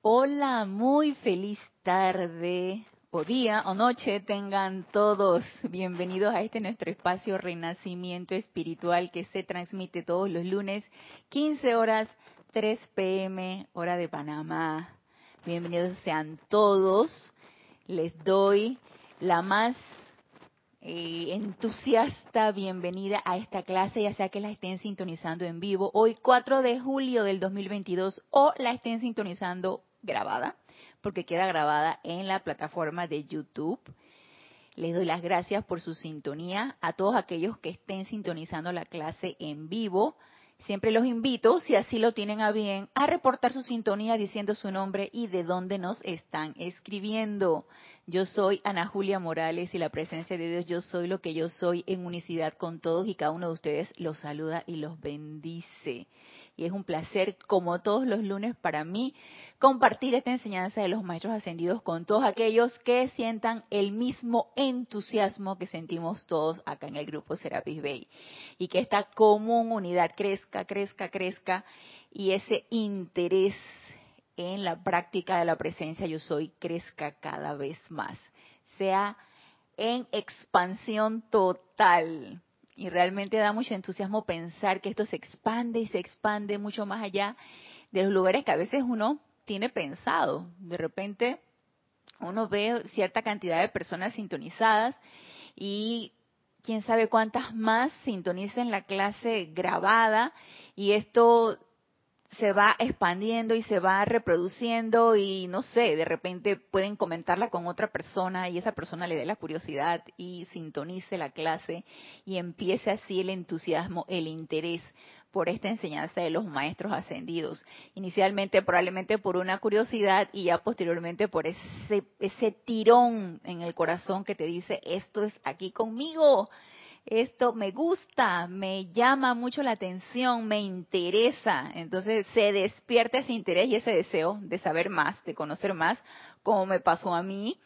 Hola, muy feliz tarde o día o noche tengan todos. Bienvenidos a este nuestro espacio Renacimiento Espiritual que se transmite todos los lunes, 15 horas, 3 pm, hora de Panamá. Bienvenidos sean todos. Les doy la más eh, entusiasta bienvenida a esta clase, ya sea que la estén sintonizando en vivo hoy 4 de julio del 2022 o la estén sintonizando grabada, porque queda grabada en la plataforma de YouTube. Les doy las gracias por su sintonía a todos aquellos que estén sintonizando la clase en vivo. Siempre los invito, si así lo tienen a bien, a reportar su sintonía diciendo su nombre y de dónde nos están escribiendo. Yo soy Ana Julia Morales y la presencia de Dios, yo soy lo que yo soy en unicidad con todos y cada uno de ustedes los saluda y los bendice y es un placer, como todos los lunes para mí, compartir esta enseñanza de los maestros ascendidos con todos aquellos que sientan el mismo entusiasmo que sentimos todos acá en el grupo Serapis Bay. Y que esta común unidad crezca, crezca, crezca y ese interés en la práctica de la presencia yo soy crezca cada vez más. Sea en expansión total y realmente da mucho entusiasmo pensar que esto se expande y se expande mucho más allá de los lugares que a veces uno tiene pensado. De repente uno ve cierta cantidad de personas sintonizadas y quién sabe cuántas más sintonicen la clase grabada y esto se va expandiendo y se va reproduciendo y no sé, de repente pueden comentarla con otra persona y esa persona le dé la curiosidad y sintonice la clase y empiece así el entusiasmo, el interés por esta enseñanza de los maestros ascendidos. Inicialmente probablemente por una curiosidad y ya posteriormente por ese, ese tirón en el corazón que te dice, esto es aquí conmigo, esto me gusta, me llama mucho la atención, me interesa. Entonces se despierta ese interés y ese deseo de saber más, de conocer más, como me pasó a mí.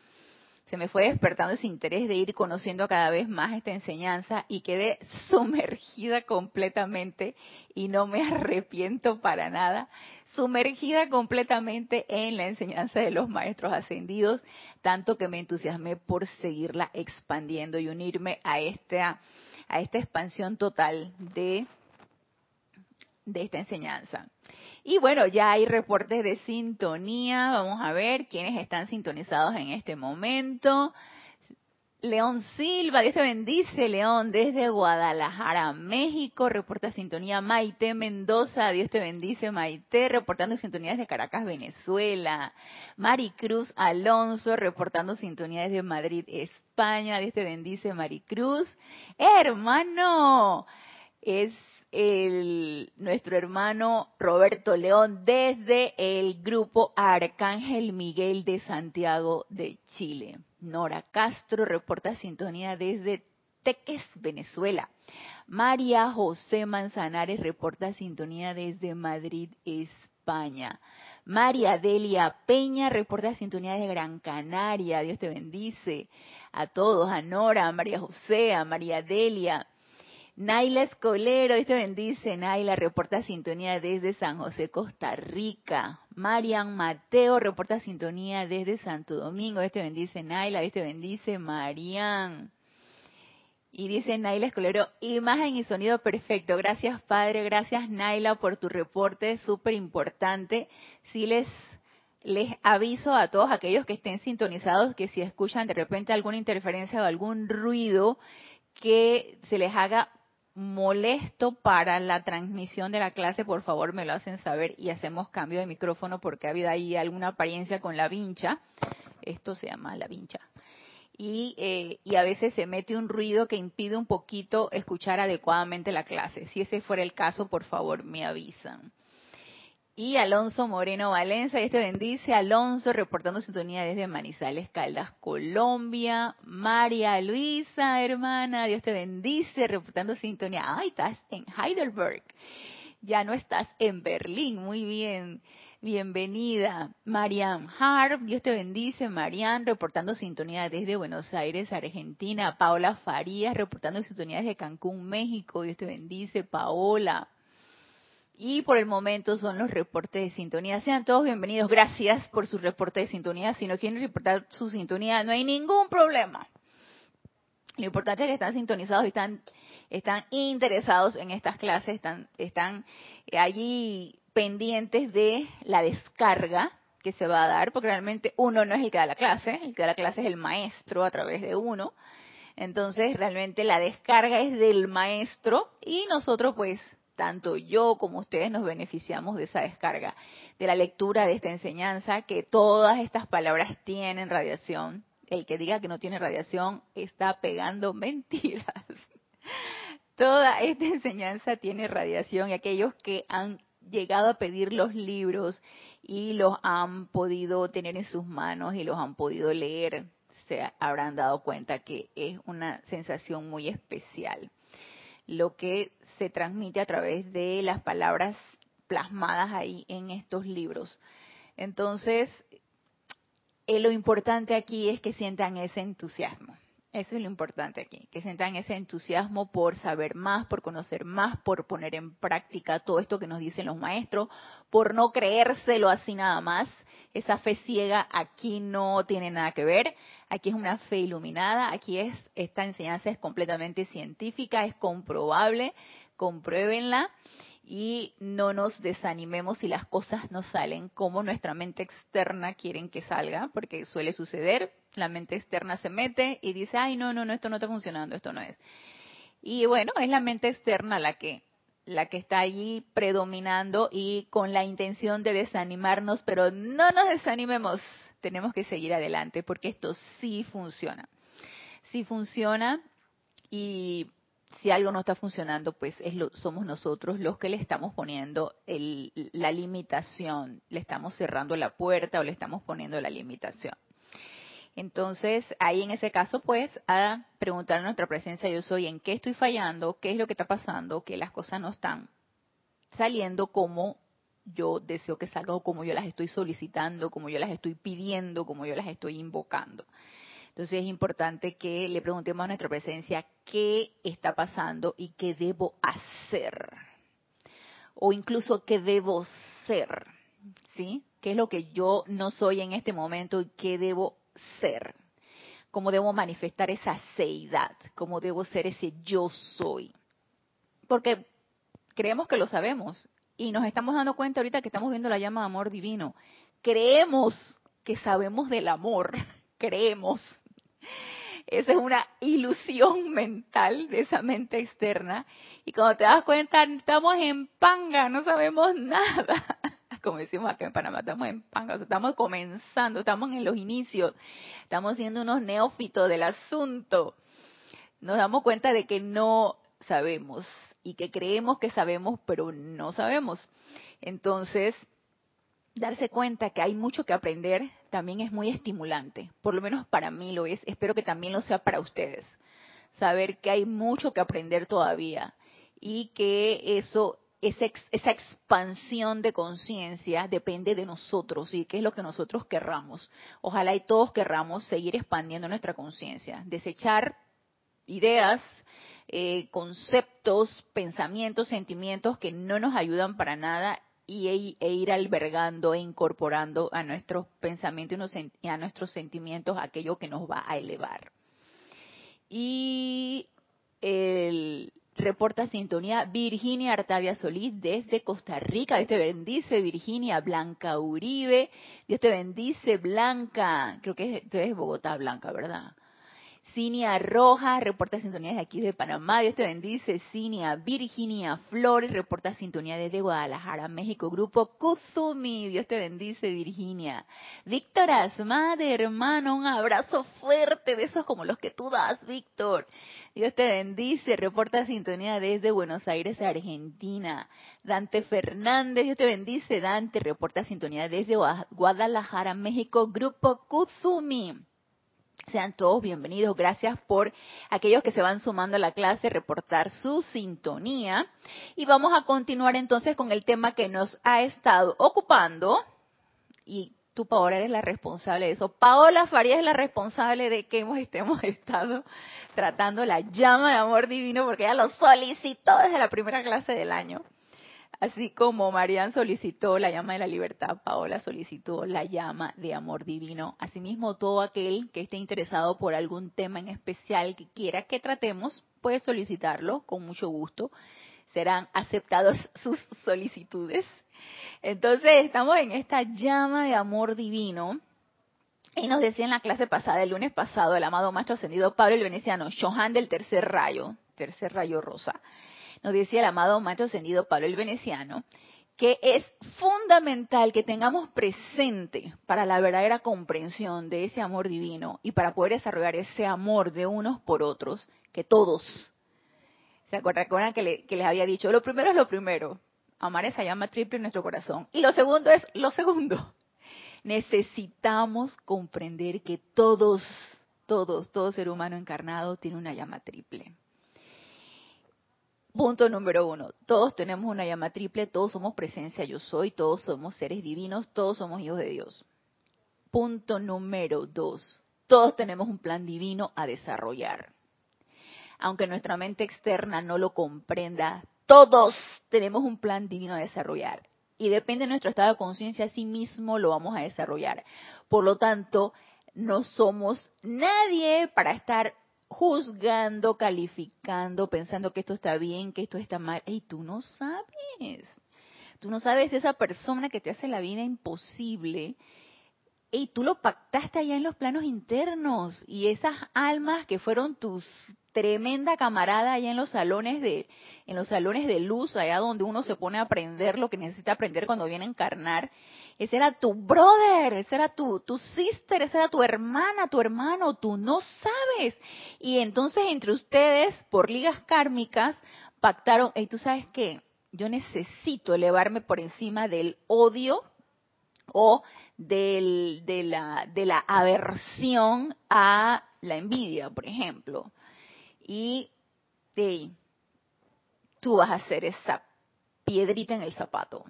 Se me fue despertando ese interés de ir conociendo cada vez más esta enseñanza y quedé sumergida completamente y no me arrepiento para nada sumergida completamente en la enseñanza de los maestros ascendidos, tanto que me entusiasmé por seguirla expandiendo y unirme a esta, a esta expansión total de, de esta enseñanza. Y bueno, ya hay reportes de sintonía. Vamos a ver quiénes están sintonizados en este momento. León Silva, Dios te bendice, León, desde Guadalajara, México, reporta sintonía Maite Mendoza, Dios te bendice, Maite, reportando sintonía desde Caracas, Venezuela. Maricruz Alonso, reportando sintonía desde Madrid, España, Dios te bendice, Maricruz. Hermano, es el, nuestro hermano Roberto León desde el grupo Arcángel Miguel de Santiago de Chile. Nora Castro reporta sintonía desde Teques, Venezuela. María José Manzanares reporta sintonía desde Madrid, España. María Delia Peña reporta sintonía desde Gran Canaria. Dios te bendice. A todos, a Nora, a María José, a María Delia. Naila Escolero, Dios te bendice. Naila reporta sintonía desde San José, Costa Rica. Marian Mateo reporta sintonía desde Santo Domingo. Dios te bendice, Naila. Dios te bendice, Marian. Y dice Naila Escolero, imagen y sonido perfecto. Gracias, Padre. Gracias, Naila, por tu reporte. Súper importante. Si les les aviso a todos aquellos que estén sintonizados que si escuchan de repente alguna interferencia o algún ruido que se les haga molesto para la transmisión de la clase, por favor me lo hacen saber y hacemos cambio de micrófono porque ha habido ahí alguna apariencia con la vincha. Esto se llama la vincha. Y, eh, y a veces se mete un ruido que impide un poquito escuchar adecuadamente la clase. Si ese fuera el caso, por favor me avisan y Alonso Moreno Valencia. Dios te bendice. Alonso reportando sintonía desde Manizales, Caldas, Colombia. María Luisa, hermana, Dios te bendice, reportando sintonía. Ay, estás en Heidelberg. Ya no estás en Berlín. Muy bien. Bienvenida. Marian Harp, Dios te bendice. Marian, reportando sintonía desde Buenos Aires, Argentina. Paola Farías, reportando sintonía desde Cancún, México. Dios te bendice. Paola. Y por el momento son los reportes de sintonía. Sean todos bienvenidos. Gracias por su reporte de sintonía. Si no quieren reportar su sintonía, no hay ningún problema. Lo importante es que están sintonizados y están, están interesados en estas clases, están, están allí pendientes de la descarga que se va a dar, porque realmente uno no es el que da la clase, el que da la clase es el maestro a través de uno. Entonces, realmente la descarga es del maestro y nosotros pues tanto yo como ustedes nos beneficiamos de esa descarga, de la lectura de esta enseñanza, que todas estas palabras tienen radiación. El que diga que no tiene radiación está pegando mentiras. Toda esta enseñanza tiene radiación y aquellos que han llegado a pedir los libros y los han podido tener en sus manos y los han podido leer, se habrán dado cuenta que es una sensación muy especial. Lo que se transmite a través de las palabras plasmadas ahí en estos libros. Entonces, eh, lo importante aquí es que sientan ese entusiasmo. Eso es lo importante aquí, que sientan ese entusiasmo por saber más, por conocer más, por poner en práctica todo esto que nos dicen los maestros, por no creérselo así nada más. Esa fe ciega aquí no tiene nada que ver, aquí es una fe iluminada, aquí es esta enseñanza es completamente científica, es comprobable, compruébenla y no nos desanimemos si las cosas no salen como nuestra mente externa quieren que salga, porque suele suceder, la mente externa se mete y dice, ay, no, no, no, esto no está funcionando, esto no es. Y bueno, es la mente externa la que la que está allí predominando y con la intención de desanimarnos, pero no nos desanimemos, tenemos que seguir adelante porque esto sí funciona. Sí funciona y si algo no está funcionando, pues es lo, somos nosotros los que le estamos poniendo el, la limitación, le estamos cerrando la puerta o le estamos poniendo la limitación. Entonces, ahí en ese caso, pues, a preguntar a nuestra presencia yo soy en qué estoy fallando, qué es lo que está pasando, que las cosas no están saliendo como yo deseo que salgan o como yo las estoy solicitando, como yo las estoy pidiendo, como yo las estoy invocando. Entonces es importante que le preguntemos a nuestra presencia qué está pasando y qué debo hacer. O incluso qué debo ser. ¿Sí? ¿Qué es lo que yo no soy en este momento y qué debo ser? ¿Cómo debo manifestar esa seidad? ¿Cómo debo ser ese yo soy? Porque creemos que lo sabemos y nos estamos dando cuenta ahorita que estamos viendo la llama de amor divino. Creemos que sabemos del amor, creemos, esa es una ilusión mental de esa mente externa. Y cuando te das cuenta, estamos en panga, no sabemos nada. Como decimos acá en Panamá, estamos en panga, estamos comenzando, estamos en los inicios, estamos siendo unos neófitos del asunto. Nos damos cuenta de que no sabemos y que creemos que sabemos, pero no sabemos. Entonces, darse cuenta que hay mucho que aprender también es muy estimulante. Por lo menos para mí lo es. Espero que también lo sea para ustedes. Saber que hay mucho que aprender todavía y que eso esa, expansión de conciencia depende de nosotros y qué es lo que nosotros querramos. Ojalá y todos querramos seguir expandiendo nuestra conciencia, desechar ideas, eh, conceptos, pensamientos, sentimientos que no nos ayudan para nada y, e ir albergando e incorporando a nuestros pensamientos y a nuestros sentimientos aquello que nos va a elevar. Y el reporta sintonía Virginia Artavia Solís desde Costa Rica. Dios te bendice, Virginia Blanca Uribe. Dios te bendice, Blanca. Creo que tú eres Bogotá, Blanca, ¿verdad? Cinia Roja, reporta sintonía desde aquí de Panamá, Dios te bendice. Cinia Virginia Flores, reporta sintonía desde Guadalajara, México. Grupo Kuzumi, Dios te bendice, Virginia. Víctor Asmade, hermano, un abrazo fuerte de esos como los que tú das, Víctor. Dios te bendice, reporta sintonía desde Buenos Aires, Argentina. Dante Fernández, Dios te bendice, Dante, reporta sintonía desde Guadalajara, México. Grupo Kuzumi. Sean todos bienvenidos. Gracias por aquellos que se van sumando a la clase, reportar su sintonía. Y vamos a continuar entonces con el tema que nos ha estado ocupando. Y tú, Paola, eres la responsable de eso. Paola Farías es la responsable de que hemos, hemos estado tratando la llama de amor divino porque ella lo solicitó desde la primera clase del año. Así como Marian solicitó la llama de la libertad, Paola solicitó la llama de amor divino. Asimismo, todo aquel que esté interesado por algún tema en especial que quiera que tratemos, puede solicitarlo con mucho gusto. Serán aceptadas sus solicitudes. Entonces, estamos en esta llama de amor divino. Y nos decía en la clase pasada, el lunes pasado, el amado maestro ascendido Pablo el Veneciano, Johan del tercer rayo, tercer rayo rosa nos decía el amado maestro ascendido Pablo el Veneciano, que es fundamental que tengamos presente para la verdadera comprensión de ese amor divino y para poder desarrollar ese amor de unos por otros, que todos, ¿se acuerdan que, que les había dicho? Lo primero es lo primero, amar esa llama triple en nuestro corazón. Y lo segundo es lo segundo. Necesitamos comprender que todos, todos, todo ser humano encarnado tiene una llama triple. Punto número uno, todos tenemos una llama triple, todos somos presencia yo soy, todos somos seres divinos, todos somos hijos de Dios. Punto número dos, todos tenemos un plan divino a desarrollar. Aunque nuestra mente externa no lo comprenda, todos tenemos un plan divino a desarrollar. Y depende de nuestro estado de conciencia, así mismo lo vamos a desarrollar. Por lo tanto, no somos nadie para estar juzgando, calificando, pensando que esto está bien, que esto está mal. Y tú no sabes. Tú no sabes esa persona que te hace la vida imposible. Y tú lo pactaste allá en los planos internos. Y esas almas que fueron tus tremenda camarada allá en los salones de en los salones de luz allá donde uno se pone a aprender lo que necesita aprender cuando viene a encarnar ese era tu brother, ese era tu, tu sister, esa era tu hermana, tu hermano, tú no sabes. Y entonces entre ustedes, por ligas kármicas, pactaron, y tú sabes qué, yo necesito elevarme por encima del odio o del, de, la, de la aversión a la envidia, por ejemplo. Y tú vas a hacer esa piedrita en el zapato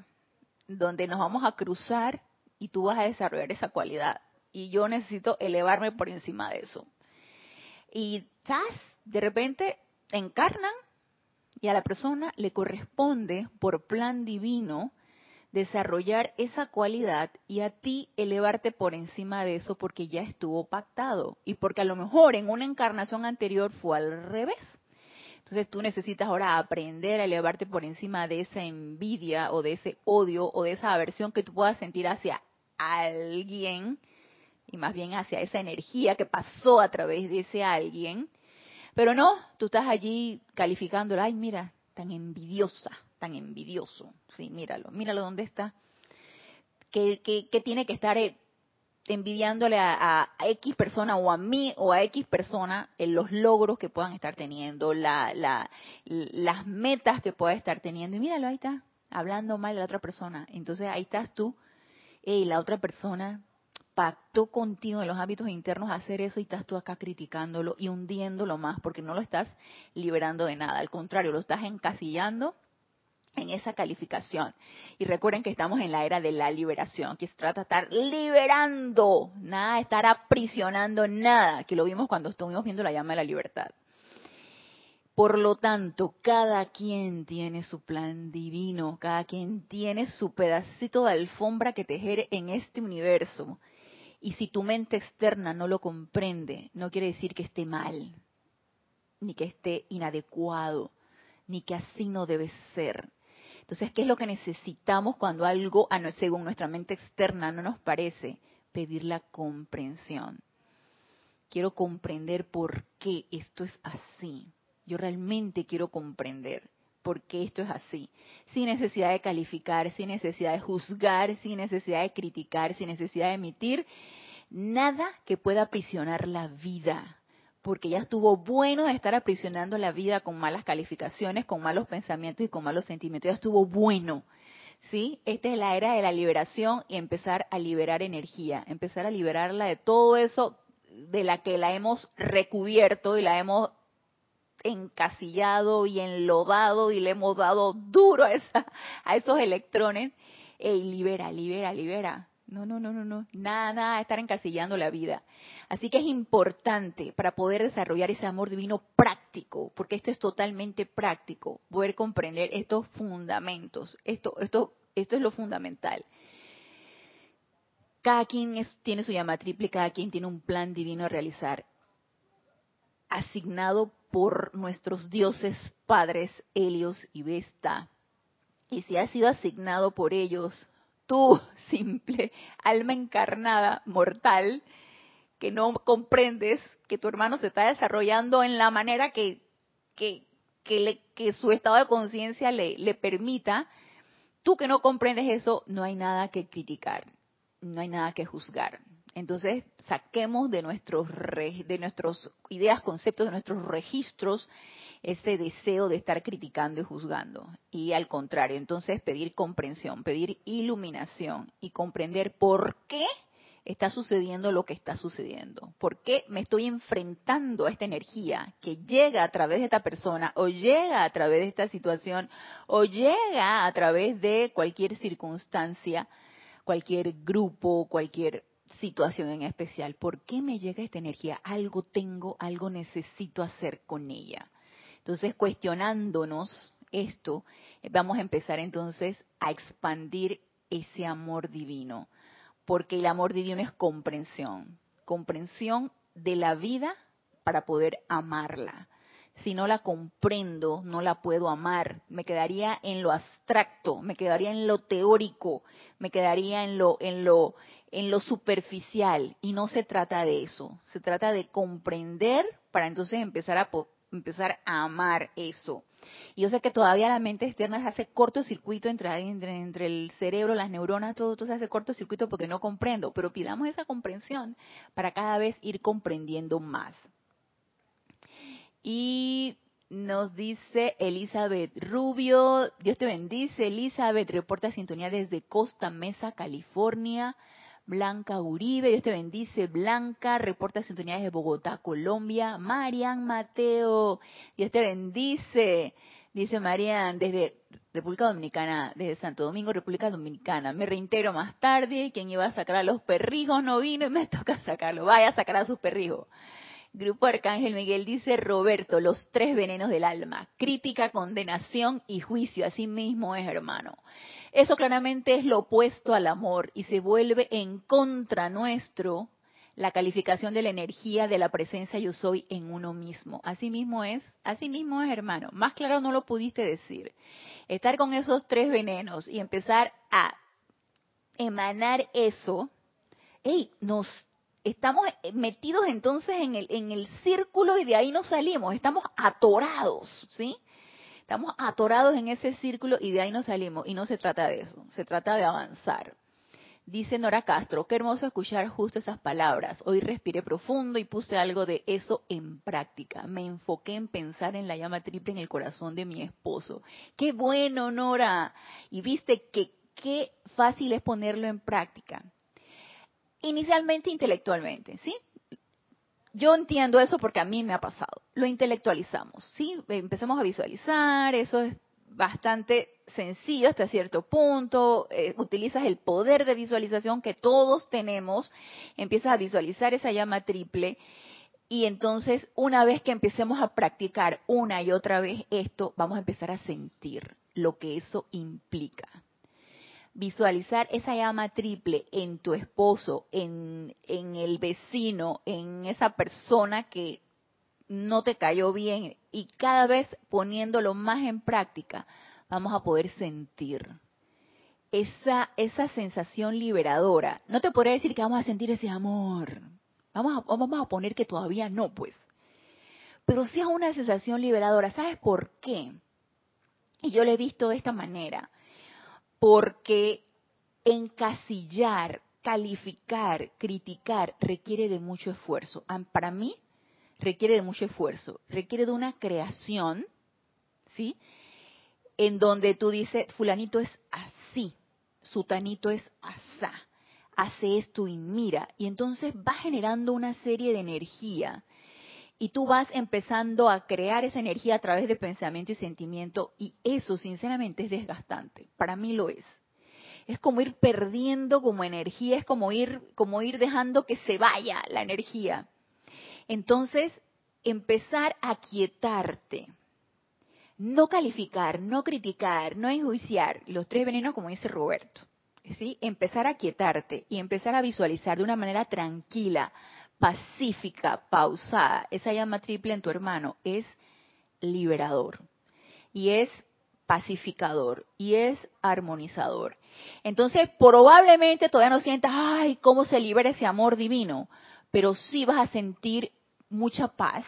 donde nos vamos a cruzar y tú vas a desarrollar esa cualidad. Y yo necesito elevarme por encima de eso. Y ¿sabes? de repente encarnan y a la persona le corresponde por plan divino desarrollar esa cualidad y a ti elevarte por encima de eso porque ya estuvo pactado y porque a lo mejor en una encarnación anterior fue al revés. Entonces tú necesitas ahora aprender a elevarte por encima de esa envidia o de ese odio o de esa aversión que tú puedas sentir hacia alguien y más bien hacia esa energía que pasó a través de ese alguien. Pero no, tú estás allí calificándola, ay, mira, tan envidiosa, tan envidioso. Sí, míralo, míralo dónde está. Que, que, tiene que estar eh, envidiándole a, X persona o a mí o a X persona en los logros que puedan estar teniendo, la, las metas que pueda estar teniendo. Y míralo, ahí está, hablando mal de la otra persona. Entonces ahí estás tú, y la otra persona pactó contigo en los hábitos internos hacer eso y estás tú acá criticándolo y hundiéndolo más porque no lo estás liberando de nada. Al contrario, lo estás encasillando en esa calificación. Y recuerden que estamos en la era de la liberación, que se trata de estar liberando, nada estar aprisionando nada, que lo vimos cuando estuvimos viendo la llama de la libertad. Por lo tanto, cada quien tiene su plan divino, cada quien tiene su pedacito de alfombra que tejer en este universo. Y si tu mente externa no lo comprende, no quiere decir que esté mal, ni que esté inadecuado, ni que así no debe ser entonces, ¿qué es lo que necesitamos cuando algo, según nuestra mente externa, no nos parece? Pedir la comprensión. Quiero comprender por qué esto es así. Yo realmente quiero comprender por qué esto es así. Sin necesidad de calificar, sin necesidad de juzgar, sin necesidad de criticar, sin necesidad de emitir nada que pueda aprisionar la vida porque ya estuvo bueno de estar aprisionando la vida con malas calificaciones, con malos pensamientos y con malos sentimientos. Ya estuvo bueno. ¿Sí? Esta es la era de la liberación y empezar a liberar energía, empezar a liberarla de todo eso de la que la hemos recubierto y la hemos encasillado y enlodado y le hemos dado duro a, esa, a esos electrones. y libera, libera, libera No, no, no, no, no. Nada, nada, estar encasillando la vida. Así que es importante para poder desarrollar ese amor divino práctico, porque esto es totalmente práctico, poder comprender estos fundamentos. Esto, esto, esto es lo fundamental. Cada quien tiene su llama triple, cada quien tiene un plan divino a realizar, asignado por nuestros dioses padres Helios y Vesta. Y si ha sido asignado por ellos, tú, simple alma encarnada, mortal, que no comprendes que tu hermano se está desarrollando en la manera que, que, que su estado de conciencia le, le permita, tú que no comprendes eso, no hay nada que criticar no hay nada que juzgar. Entonces, saquemos de nuestros de nuestras ideas, conceptos, de nuestros registros ese deseo de estar criticando y juzgando. Y al contrario, entonces pedir comprensión, pedir iluminación y comprender por qué está sucediendo lo que está sucediendo. ¿Por qué me estoy enfrentando a esta energía que llega a través de esta persona o llega a través de esta situación o llega a través de cualquier circunstancia? cualquier grupo, cualquier situación en especial. ¿Por qué me llega esta energía? Algo tengo, algo necesito hacer con ella. Entonces, cuestionándonos esto, vamos a empezar entonces a expandir ese amor divino, porque el amor divino es comprensión, comprensión de la vida para poder amarla si no la comprendo, no la puedo amar. Me quedaría en lo abstracto, me quedaría en lo teórico, me quedaría en lo, en lo, en lo superficial. Y no se trata de eso. Se trata de comprender para entonces empezar a empezar a amar eso. Y yo sé que todavía la mente externa se hace cortocircuito entre, entre, entre el cerebro, las neuronas, todo, todo se hace cortocircuito porque no comprendo, pero pidamos esa comprensión para cada vez ir comprendiendo más. Y nos dice Elizabeth Rubio, Dios te bendice, Elizabeth, reporta sintonía desde Costa Mesa, California. Blanca Uribe, Dios te bendice, Blanca, reporta sintonía desde Bogotá, Colombia. Marian Mateo, Dios te bendice, dice Marian, desde República Dominicana, desde Santo Domingo, República Dominicana. Me reintero más tarde, quien iba a sacar a los perrijos no vino y me toca sacarlo. Vaya a sacar a sus perrijos. Grupo Arcángel Miguel dice Roberto, los tres venenos del alma, crítica, condenación y juicio, así mismo es hermano. Eso claramente es lo opuesto al amor y se vuelve en contra nuestro la calificación de la energía de la presencia yo soy en uno mismo. Así mismo es, así mismo es hermano. Más claro no lo pudiste decir. Estar con esos tres venenos y empezar a emanar eso, hey, nos estamos metidos entonces en el, en el círculo y de ahí no salimos, estamos atorados, ¿sí? Estamos atorados en ese círculo y de ahí no salimos. Y no se trata de eso, se trata de avanzar. Dice Nora Castro, qué hermoso escuchar justo esas palabras. Hoy respiré profundo y puse algo de eso en práctica. Me enfoqué en pensar en la llama triple en el corazón de mi esposo. Qué bueno, Nora. Y viste que qué fácil es ponerlo en práctica inicialmente intelectualmente, ¿sí? Yo entiendo eso porque a mí me ha pasado. Lo intelectualizamos, ¿sí? Empezamos a visualizar, eso es bastante sencillo hasta cierto punto, eh, utilizas el poder de visualización que todos tenemos, empiezas a visualizar esa llama triple y entonces una vez que empecemos a practicar una y otra vez esto, vamos a empezar a sentir lo que eso implica visualizar esa llama triple en tu esposo, en, en el vecino, en esa persona que no te cayó bien y cada vez poniéndolo más en práctica, vamos a poder sentir esa, esa sensación liberadora. No te podré decir que vamos a sentir ese amor. Vamos a, vamos a poner que todavía no, pues. Pero sí es una sensación liberadora. ¿Sabes por qué? Y yo lo he visto de esta manera porque encasillar, calificar, criticar requiere de mucho esfuerzo. Para mí requiere de mucho esfuerzo, requiere de una creación, ¿sí? En donde tú dices, fulanito es así, sutanito es asá, hace esto y mira, y entonces va generando una serie de energía y tú vas empezando a crear esa energía a través de pensamiento y sentimiento y eso sinceramente es desgastante, para mí lo es. es como ir perdiendo como energía, es como ir, como ir dejando que se vaya la energía. Entonces, empezar a quietarte. No calificar, no criticar, no enjuiciar. Los tres venenos, como dice Roberto. ¿sí? Empezar a quietarte y empezar a visualizar de una manera tranquila, pacífica, pausada. Esa llama triple en tu hermano es liberador. Y es pacificador y es armonizador. Entonces, probablemente todavía no sientas, ay, cómo se libera ese amor divino, pero sí vas a sentir mucha paz.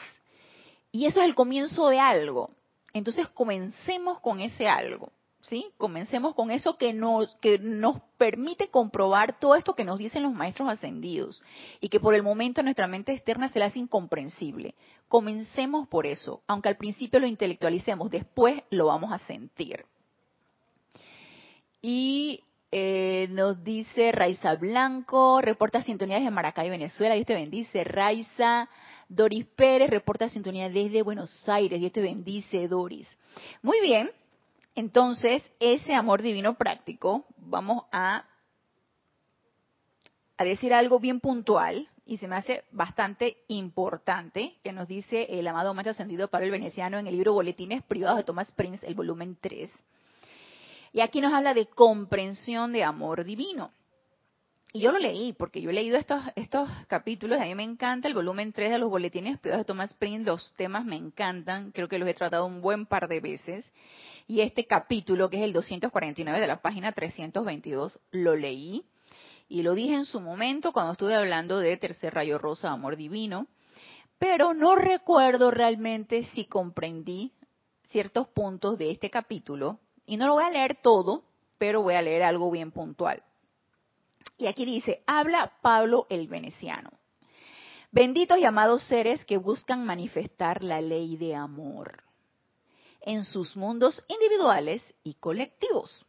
Y eso es el comienzo de algo. Entonces, comencemos con ese algo. ¿Sí? Comencemos con eso que nos, que nos permite comprobar todo esto que nos dicen los maestros ascendidos y que por el momento nuestra mente externa se le hace incomprensible. Comencemos por eso, aunque al principio lo intelectualicemos, después lo vamos a sentir. Y eh, nos dice Raiza Blanco, reporta sintonía desde Maracay, Venezuela, Dios te bendice. Raiza Doris Pérez, reporta sintonía desde Buenos Aires, Dios te bendice, Doris. Muy bien, entonces ese amor divino práctico, vamos a, a decir algo bien puntual, y se me hace bastante importante, que nos dice el amado macho ascendido para el veneciano en el libro Boletines Privados de Thomas Prince, el volumen 3. Y aquí nos habla de comprensión de amor divino. Y yo lo leí, porque yo he leído estos, estos capítulos, a mí me encanta el volumen 3 de los boletines privados de Thomas Prince, los temas me encantan, creo que los he tratado un buen par de veces. Y este capítulo, que es el 249 de la página 322, lo leí y lo dije en su momento cuando estuve hablando de Tercer Rayo Rosa, Amor Divino, pero no recuerdo realmente si comprendí ciertos puntos de este capítulo, y no lo voy a leer todo, pero voy a leer algo bien puntual. Y aquí dice, habla Pablo el veneciano. Benditos y amados seres que buscan manifestar la ley de amor en sus mundos individuales y colectivos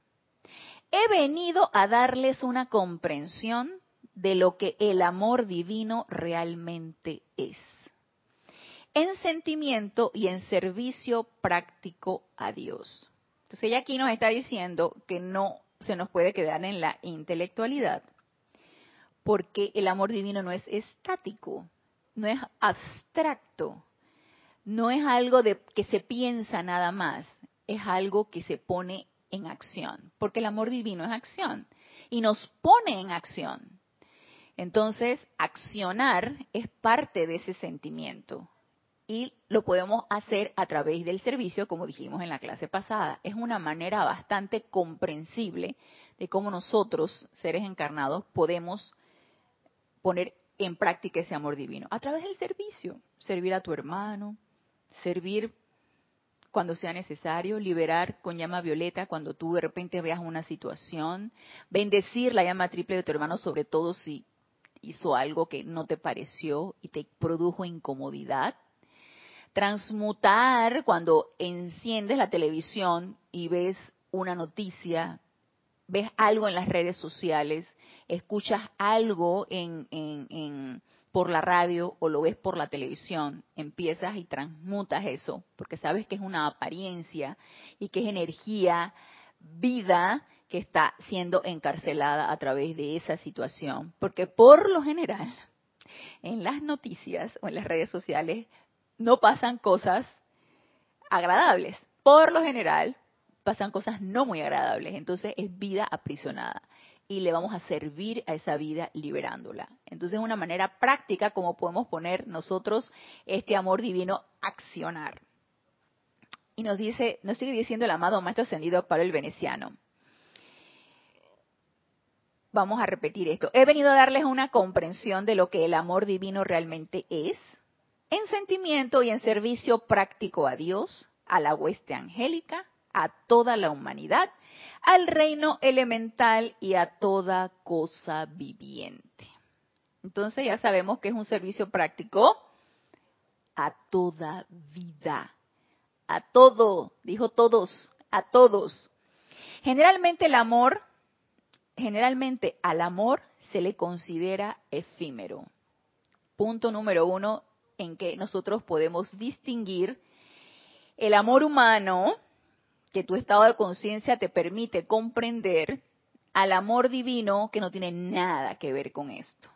he venido a darles una comprensión de lo que el amor divino realmente es. En sentimiento y en servicio práctico a Dios. Entonces ella aquí nos está diciendo que no se nos puede quedar en la intelectualidad, porque el amor divino no es estático, no es abstracto, no es algo de que se piensa nada más, es algo que se pone en acción, porque el amor divino es acción y nos pone en acción. Entonces, accionar es parte de ese sentimiento y lo podemos hacer a través del servicio, como dijimos en la clase pasada. Es una manera bastante comprensible de cómo nosotros, seres encarnados, podemos poner en práctica ese amor divino a través del servicio, servir a tu hermano, servir cuando sea necesario, liberar con llama violeta cuando tú de repente veas una situación, bendecir la llama triple de tu hermano, sobre todo si hizo algo que no te pareció y te produjo incomodidad. Transmutar cuando enciendes la televisión y ves una noticia, ves algo en las redes sociales, escuchas algo en, en por la radio o lo ves por la televisión, empiezas y transmutas eso, porque sabes que es una apariencia y que es energía, vida que está siendo encarcelada a través de esa situación. Porque por lo general, en las noticias o en las redes sociales no pasan cosas agradables. Por lo general, pasan cosas no muy agradables. Entonces es vida aprisionada y le vamos a servir a esa vida liberándola. Entonces es una manera práctica como podemos poner nosotros este amor divino accionar. Y nos dice, nos sigue diciendo el amado maestro ascendido Pablo el Veneciano. Vamos a repetir esto. He venido a darles una comprensión de lo que el amor divino realmente es, en sentimiento y en servicio práctico a Dios, a la hueste angélica, a toda la humanidad al reino elemental y a toda cosa viviente. Entonces ya sabemos que es un servicio práctico a toda vida, a todo, dijo todos, a todos. Generalmente el amor, generalmente al amor se le considera efímero. Punto número uno en que nosotros podemos distinguir el amor humano que tu estado de conciencia te permite comprender al amor divino que no tiene nada que ver con esto.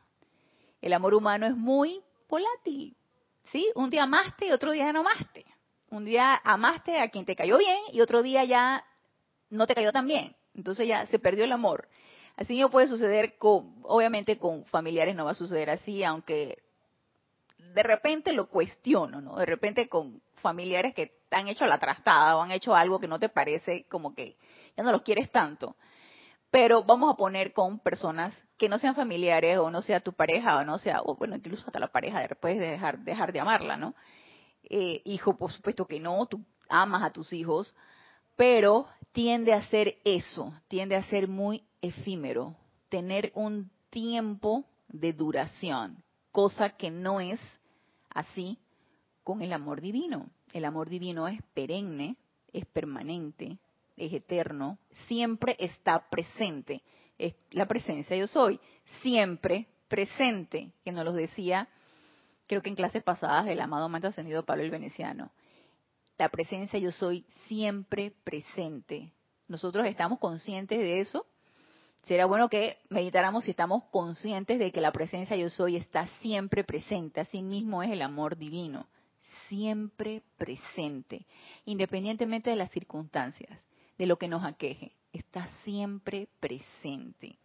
El amor humano es muy volátil, ¿sí? Un día amaste y otro día no amaste. Un día amaste a quien te cayó bien y otro día ya no te cayó tan bien. Entonces ya se perdió el amor. Así no puede suceder con, obviamente con familiares no va a suceder así, aunque de repente lo cuestiono, ¿no? De repente con familiares que te han hecho la trastada o han hecho algo que no te parece como que ya no los quieres tanto. Pero vamos a poner con personas que no sean familiares o no sea tu pareja o no sea, o bueno, incluso hasta la pareja después de dejar, dejar de amarla, ¿no? Eh, hijo, por supuesto que no, tú amas a tus hijos, pero tiende a ser eso, tiende a ser muy efímero, tener un tiempo de duración, cosa que no es así con el amor divino. El amor divino es perenne, es permanente, es eterno, siempre está presente. Es la presencia yo soy, siempre presente, que nos lo decía, creo que en clases pasadas, el amado Maestro Ascendido Pablo el Veneciano. La presencia yo soy siempre presente. Nosotros estamos conscientes de eso. Será bueno que meditáramos si estamos conscientes de que la presencia yo soy está siempre presente. Así mismo es el amor divino. Siempre presente. Independientemente de las circunstancias, de lo que nos aqueje. Está siempre presente.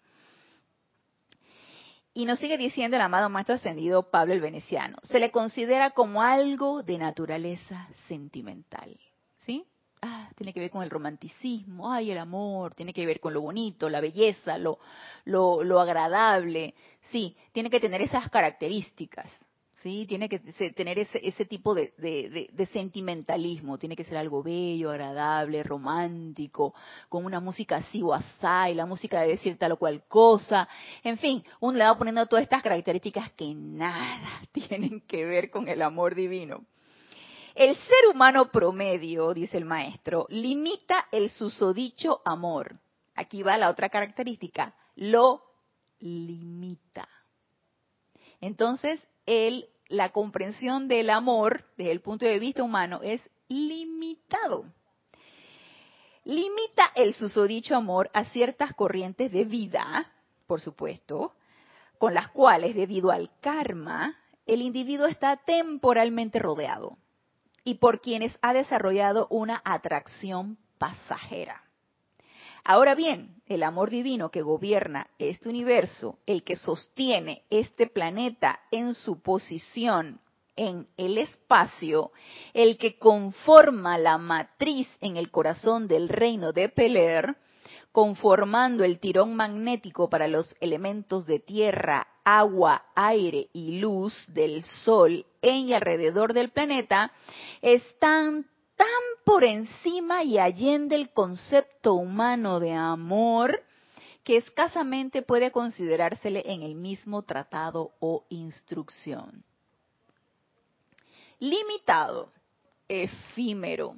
Y nos sigue diciendo el amado Maestro Ascendido Pablo el Veneciano, se le considera como algo de naturaleza sentimental. ¿Sí? Ah, tiene que ver con el romanticismo, ay, el amor, tiene que ver con lo bonito, la belleza, lo, lo, lo agradable. Sí, tiene que tener esas características. ¿Sí? Tiene que tener ese, ese tipo de, de, sentimentalismo, tiene que ser algo bello, agradable, romántico, con una música así o asá, y la música debe decir tal o cual cosa. En fin, uno le va poniendo todas estas características que nada tienen que ver con el amor divino. El ser humano promedio, dice el maestro, limita el susodicho amor. Aquí va la otra característica, lo limita. Entonces, él la comprensión del amor desde el punto de vista humano es limitado. Limita el susodicho amor a ciertas corrientes de vida, por supuesto, con las cuales, debido al karma, el individuo está temporalmente rodeado y por quienes ha desarrollado una atracción pasajera. Ahora bien, el amor divino que gobierna este universo, el que sostiene este planeta en su posición en el espacio, el que conforma la matriz en el corazón del reino de Peler, conformando el tirón magnético para los elementos de tierra, agua, aire y luz del Sol en y alrededor del planeta, están tan por encima y allende el concepto humano de amor que escasamente puede considerársele en el mismo tratado o instrucción. Limitado, efímero,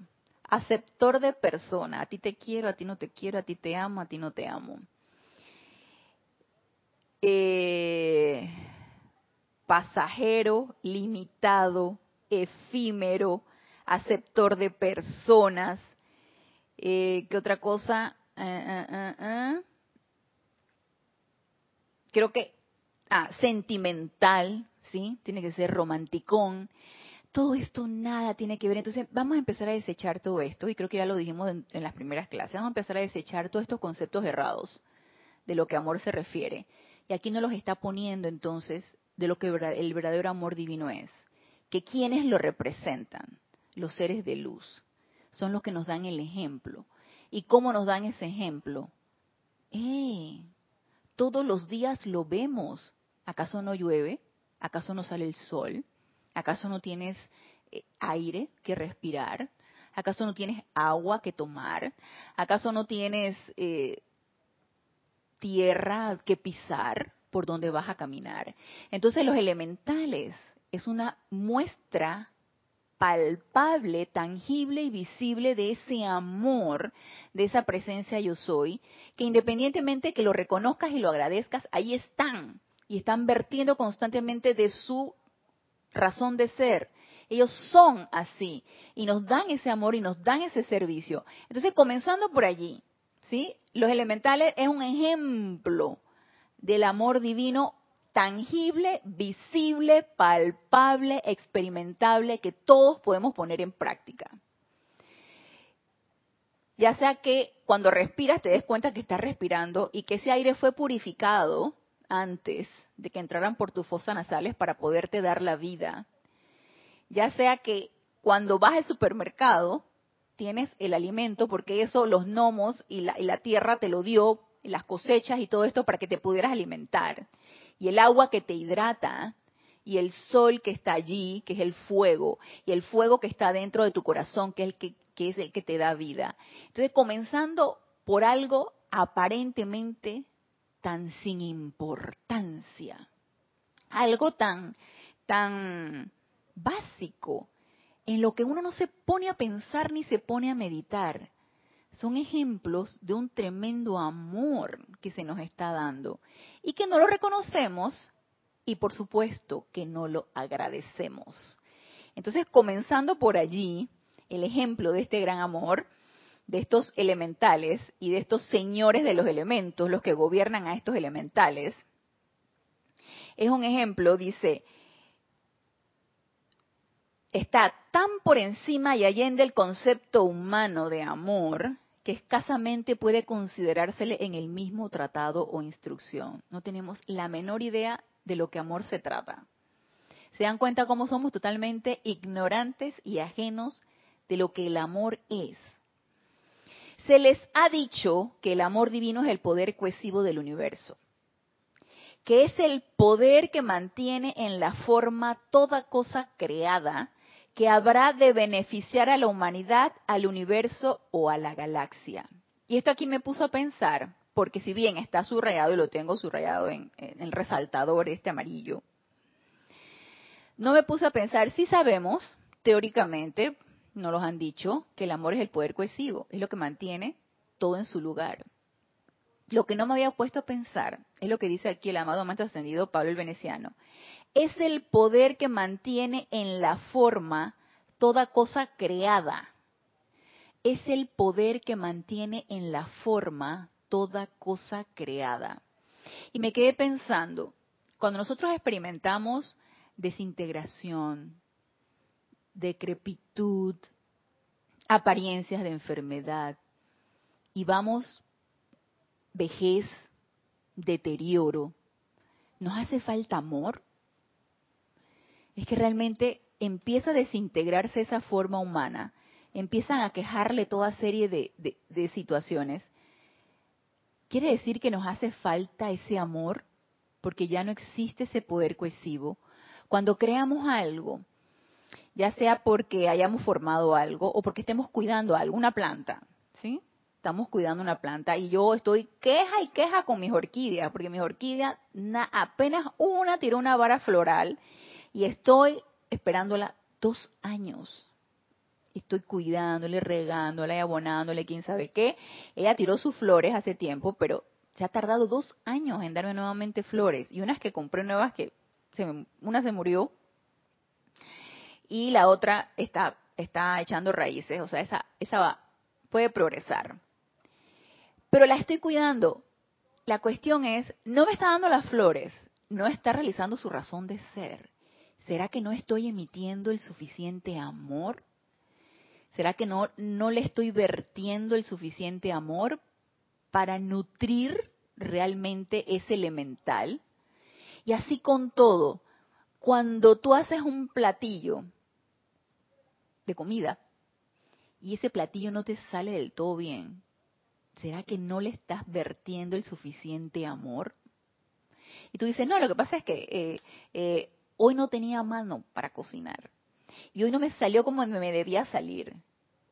aceptor de persona, a ti te quiero, a ti no te quiero, a ti te amo, a ti no te amo. Eh, pasajero, limitado, efímero, aceptor de personas. Eh, ¿Qué otra cosa? Eh, eh, Creo que ah, sentimental, ¿sí? Tiene que ser romanticón. Todo esto nada tiene que ver. Entonces vamos a empezar a desechar todo esto, y creo que ya lo dijimos en, en las primeras clases, vamos a empezar a desechar todos estos conceptos errados de lo que amor se refiere. Y aquí nos los está poniendo entonces de lo que el verdadero amor divino es. Que quienes lo representan, los seres de luz. Son los que nos dan el ejemplo. ¿Y cómo nos dan ese ejemplo? ¡Eh! Todos los días lo vemos. ¿Acaso no llueve? ¿Acaso no sale el sol? ¿Acaso no tienes eh, aire que respirar? ¿Acaso no tienes agua que tomar? ¿Acaso no tienes eh, tierra que pisar por donde vas a caminar? Entonces los elementales es una muestra palpable, tangible y visible de ese amor, de esa presencia yo soy, que independientemente que lo reconozcas y lo agradezcas, ahí están y están vertiendo constantemente de su razón de ser. Ellos son así y nos dan ese amor y nos dan ese servicio. Entonces, comenzando por allí, ¿sí? Los elementales es un ejemplo del amor divino tangible, visible, palpable, experimentable, que todos podemos poner en práctica. Ya sea que cuando respiras te des cuenta que estás respirando y que ese aire fue purificado antes de que entraran por tus fosas nasales para poderte dar la vida. Ya sea que cuando vas al supermercado tienes el alimento, porque eso los gnomos y la, y la tierra te lo dio, las cosechas y todo esto para que te pudieras alimentar. Y el agua que te hidrata, y el sol que está allí, que es el fuego, y el fuego que está dentro de tu corazón, que es el que, que es el que te da vida. Entonces, comenzando por algo aparentemente tan sin importancia, algo tan, tan básico, en lo que uno no se pone a pensar ni se pone a meditar. Son ejemplos de un tremendo amor que se nos está dando y que no lo reconocemos y por supuesto que no lo agradecemos. Entonces, comenzando por allí, el ejemplo de este gran amor, de estos elementales y de estos señores de los elementos, los que gobiernan a estos elementales, es un ejemplo, dice, está tan por encima y allende el concepto humano de amor que escasamente puede considerársele en el mismo tratado o instrucción. No tenemos la menor idea de lo que amor se trata. Se dan cuenta cómo somos totalmente ignorantes y ajenos de lo que el amor es. Se les ha dicho que el amor divino es el poder cohesivo del universo, que es el poder que mantiene en la forma toda cosa creada que habrá de beneficiar a la humanidad, al universo o a la galaxia. Y esto aquí me puso a pensar, porque si bien está subrayado y lo tengo subrayado en, el resaltador este amarillo, no me puse a pensar, si sabemos, teóricamente, no los han dicho, que el amor es el poder cohesivo, es lo que mantiene todo en su lugar. Lo que no me había puesto a pensar es lo que dice aquí el amado maestro ascendido Pablo el Veneciano. Es el poder que mantiene en la forma toda cosa creada. Es el poder que mantiene en la forma toda cosa creada. Y me quedé pensando, cuando nosotros experimentamos desintegración, decrepitud, apariencias de enfermedad y vamos vejez, deterioro, ¿nos hace falta amor? Es que realmente empieza a desintegrarse esa forma humana, empiezan a quejarle toda serie de, situaciones. ¿Quiere decir que nos hace falta ese amor? Porque ya no existe ese poder cohesivo. Cuando creamos algo, ya sea porque hayamos formado algo o porque estemos cuidando algo, una planta, ¿sí? Estamos cuidando una planta y yo estoy queja y queja con mis orquídeas, porque mis orquídeas apenas una tiró una vara floral y estoy esperándola dos años. Estoy cuidándole, regándola y abonándole, quién sabe qué. Ella tiró sus flores hace tiempo, pero se ha tardado dos años en darme nuevamente flores. Y unas que compré nuevas que se una se murió y la otra está, está echando raíces, o sea, esa, esa va, puede progresar. Pero la estoy cuidando. La cuestión es, no me está dando las flores, no está realizando su razón de ser. ¿Será que no estoy emitiendo el suficiente amor? ¿Será que no, no le estoy vertiendo el suficiente amor para nutrir realmente ese elemental? Y así con todo, cuando tú haces un platillo de comida y ese platillo no te sale del todo bien, ¿será que no le estás vertiendo el suficiente amor? Y tú dices, no, lo que pasa es que eh, eh, hoy no tenía mano para cocinar y hoy no me salió como me debía salir.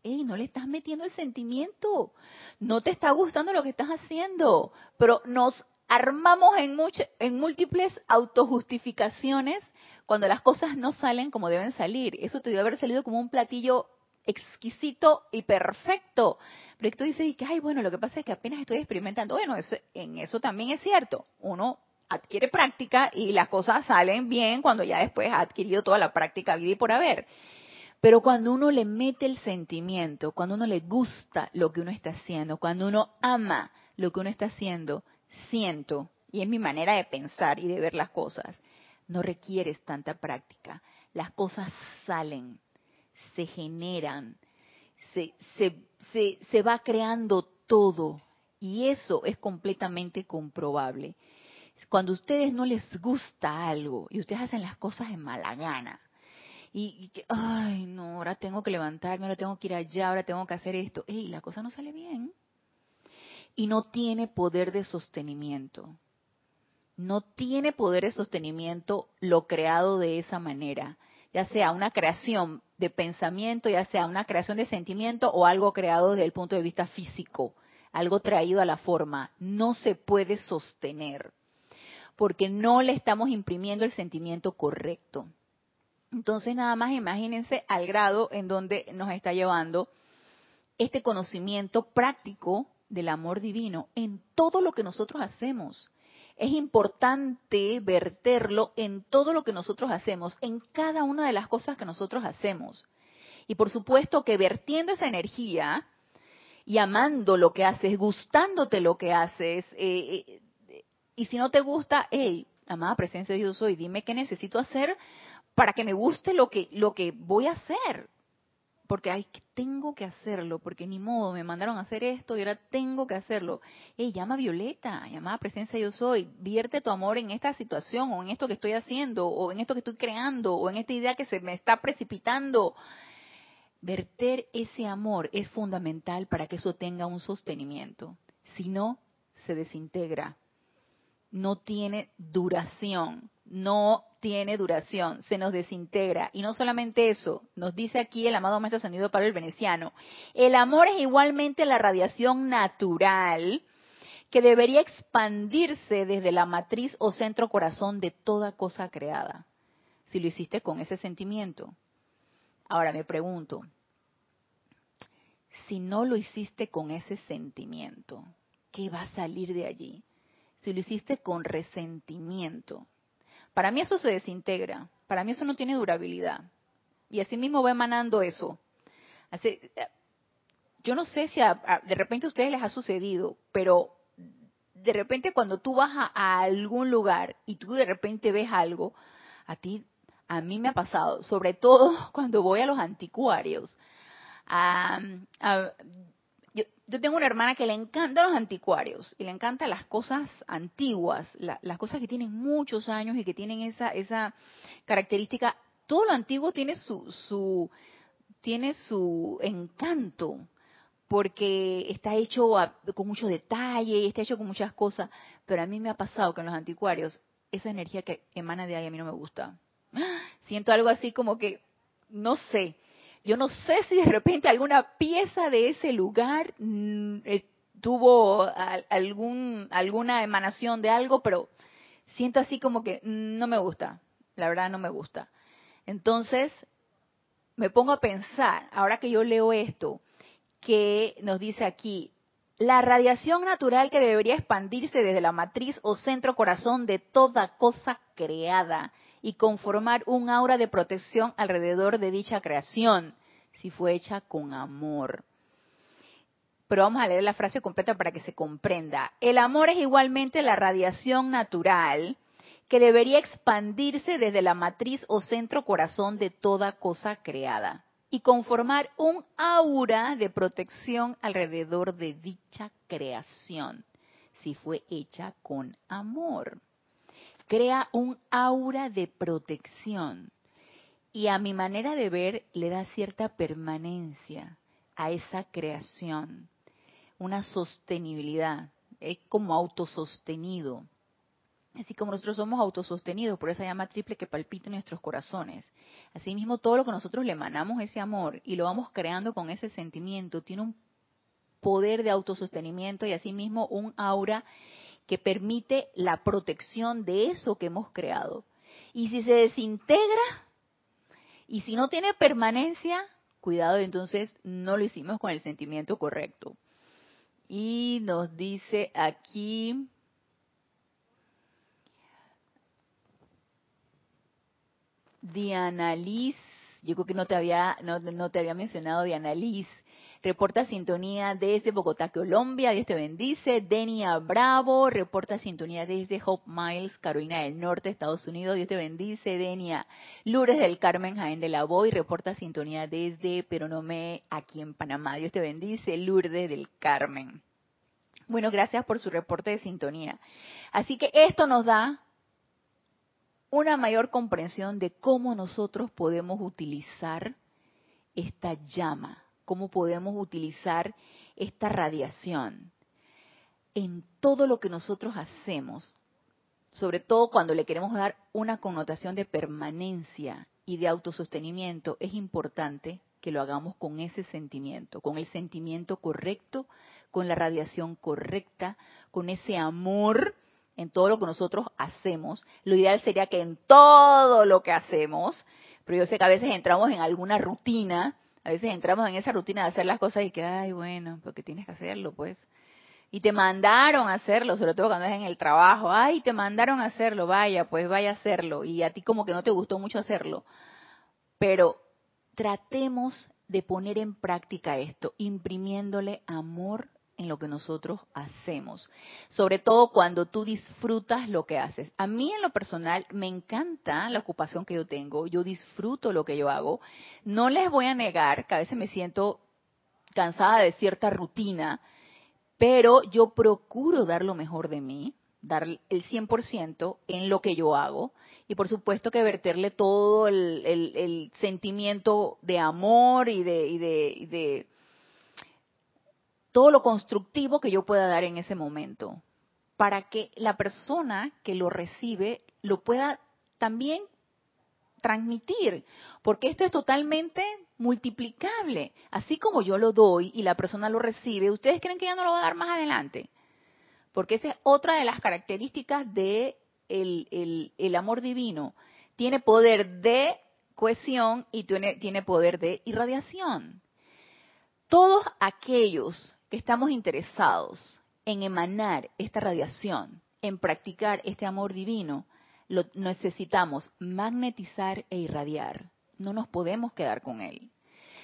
Ey, no le estás metiendo el sentimiento, no te está gustando lo que estás haciendo, pero nos armamos en, en múltiples autojustificaciones cuando las cosas no salen como deben salir. Eso te debe haber salido como un platillo exquisito y perfecto. Pero tú dices, ay, bueno, lo que pasa es que apenas estoy experimentando. Bueno, eso, en eso también es cierto. Uno adquiere práctica y las cosas salen bien cuando ya después ha adquirido toda la práctica vida y por haber. Pero cuando uno le mete el sentimiento, cuando uno le gusta lo que uno está haciendo, cuando uno ama lo que uno está haciendo, siento, y es mi manera de pensar y de ver las cosas, no requieres tanta práctica. Las cosas salen, se generan, se, se, se, se va creando todo. Y eso es completamente comprobable. Cuando a ustedes no les gusta algo y ustedes hacen las cosas en mala gana, y, que, ay, no, ahora tengo que levantarme, ahora tengo que ir allá, ahora tengo que hacer esto, y la cosa no sale bien. Y no tiene poder de sostenimiento. No tiene poder de sostenimiento lo creado de esa manera, ya sea una creación de pensamiento, ya sea una creación de sentimiento o algo creado desde el punto de vista físico, algo traído a la forma, no se puede sostener porque no le estamos imprimiendo el sentimiento correcto. Entonces, nada más imagínense al grado en donde nos está llevando este conocimiento práctico del amor divino en todo lo que nosotros hacemos. Es importante verterlo en todo lo que nosotros hacemos, en cada una de las cosas que nosotros hacemos. Y por supuesto que vertiendo esa energía y amando lo que haces, gustándote lo que haces, eh, eh, y si no te gusta, hey, amada presencia de Dios soy, dime qué necesito hacer para que me guste lo que, lo que voy a hacer. Porque que tengo que hacerlo, porque ni modo, me mandaron a hacer esto y ahora tengo que hacerlo. Ey, llama a Violeta, llama a presencia yo soy, vierte tu amor en esta situación, o en esto que estoy haciendo, o en esto que estoy creando, o en esta idea que se me está precipitando. Verter ese amor es fundamental para que eso tenga un sostenimiento. Si no, se desintegra. No tiene duración. No tiene duración, se nos desintegra. Y no solamente eso, nos dice aquí el amado Maestro Ascendido Pablo el Veneciano, el amor es igualmente la radiación natural que debería expandirse desde la matriz o centro corazón de toda cosa creada. Si lo hiciste con ese sentimiento. Ahora me pregunto, si no lo hiciste con ese sentimiento, ¿qué va a salir de allí? Si lo hiciste con resentimiento, para mí eso se desintegra, para mí eso no tiene durabilidad. Y así mismo va emanando eso. yo no sé si de repente a ustedes les ha sucedido, pero de repente cuando tú vas a, algún lugar y tú de repente ves algo, a ti, a mí me ha pasado, sobre todo cuando voy a los anticuarios. Yo tengo una hermana que le encantan los anticuarios y le encantan las cosas antiguas, las cosas que tienen muchos años y que tienen esa, esa característica. Todo lo antiguo tiene su, su, tiene su encanto porque está hecho con mucho detalle, está hecho con muchas cosas, pero a mí me ha pasado que en los anticuarios esa energía que emana de ahí a mí no me gusta. Siento algo así como que, no sé, yo no sé si de repente alguna pieza de ese lugar mm, eh, tuvo algún, alguna emanación de algo, pero siento así como que mm, no me gusta, la verdad no me gusta. Entonces, me pongo a pensar, ahora que yo leo esto, que nos dice aquí, la radiación natural que debería expandirse desde la matriz o centro corazón de toda cosa creada y conformar un aura de protección alrededor de dicha creación, si fue hecha con amor. Pero vamos a leer la frase completa para que se comprenda. El amor es igualmente la radiación natural que debería expandirse desde la matriz o centro corazón de toda cosa creada y conformar un aura de protección alrededor de dicha creación, si fue hecha con amor crea un aura de protección y a mi manera de ver le da cierta permanencia a esa creación, una sostenibilidad, es como autosostenido. Así como nosotros somos autosostenidos por esa llama triple que palpita en nuestros corazones. Asimismo, todo lo que nosotros le emanamos ese amor y lo vamos creando con ese sentimiento tiene un poder de autosostenimiento y asimismo un aura que permite la protección de eso que hemos creado. Y si se desintegra y si no tiene permanencia, cuidado, entonces no lo hicimos con el sentimiento correcto. Y nos dice aquí, Diana Liz, Yo creo que no te había, no, no te había mencionado Diana Liz. Reporta sintonía desde Bogotá, Colombia. Dios te bendice. Denia Bravo. Reporta sintonía desde Hope Miles, Carolina del Norte, Estados Unidos. Dios te bendice. Denia. Lourdes del Carmen, Jaén de la Boy. Reporta sintonía desde Peronomé, aquí en Panamá. Dios te bendice. Lourdes del Carmen. Bueno, gracias por su reporte de sintonía. Así que esto nos da una mayor comprensión de cómo nosotros podemos utilizar esta llama, cómo podemos utilizar esta radiación en todo lo que nosotros hacemos, sobre todo cuando le queremos dar una connotación de permanencia y de autosostenimiento, es importante que lo hagamos con ese sentimiento, con el sentimiento correcto, con la radiación correcta, con ese amor en todo lo que nosotros hacemos. Lo ideal sería que en todo lo que hacemos, pero yo sé que a veces entramos en alguna rutina, a veces entramos en esa rutina de hacer las cosas y que, ay, bueno, porque tienes que hacerlo, pues. Y te mandaron a hacerlo, sobre todo cuando es en el trabajo. Ay, te mandaron a hacerlo, vaya, pues vaya a hacerlo. Y a ti como que no te gustó mucho hacerlo. Pero tratemos de poner en práctica esto, imprimiéndole amor en lo que nosotros hacemos, sobre todo cuando tú disfrutas lo que haces. A mí en lo personal me encanta la ocupación que yo tengo, yo disfruto lo que yo hago. No les voy a negar que a veces me siento cansada de cierta rutina, pero yo procuro dar lo mejor de mí, dar el 100% en lo que yo hago y por supuesto que verterle todo el, sentimiento de amor y de todo lo constructivo que yo pueda dar en ese momento, para que la persona que lo recibe lo pueda también transmitir, porque esto es totalmente multiplicable. Así como yo lo doy y la persona lo recibe, ¿ustedes creen que ya no lo va a dar más adelante? Porque esa es otra de las características de el, amor divino. Tiene poder de cohesión y tiene, tiene poder de irradiación. Todos aquellos estamos interesados en emanar esta radiación, en practicar este amor divino, lo necesitamos magnetizar e irradiar. No nos podemos quedar con él.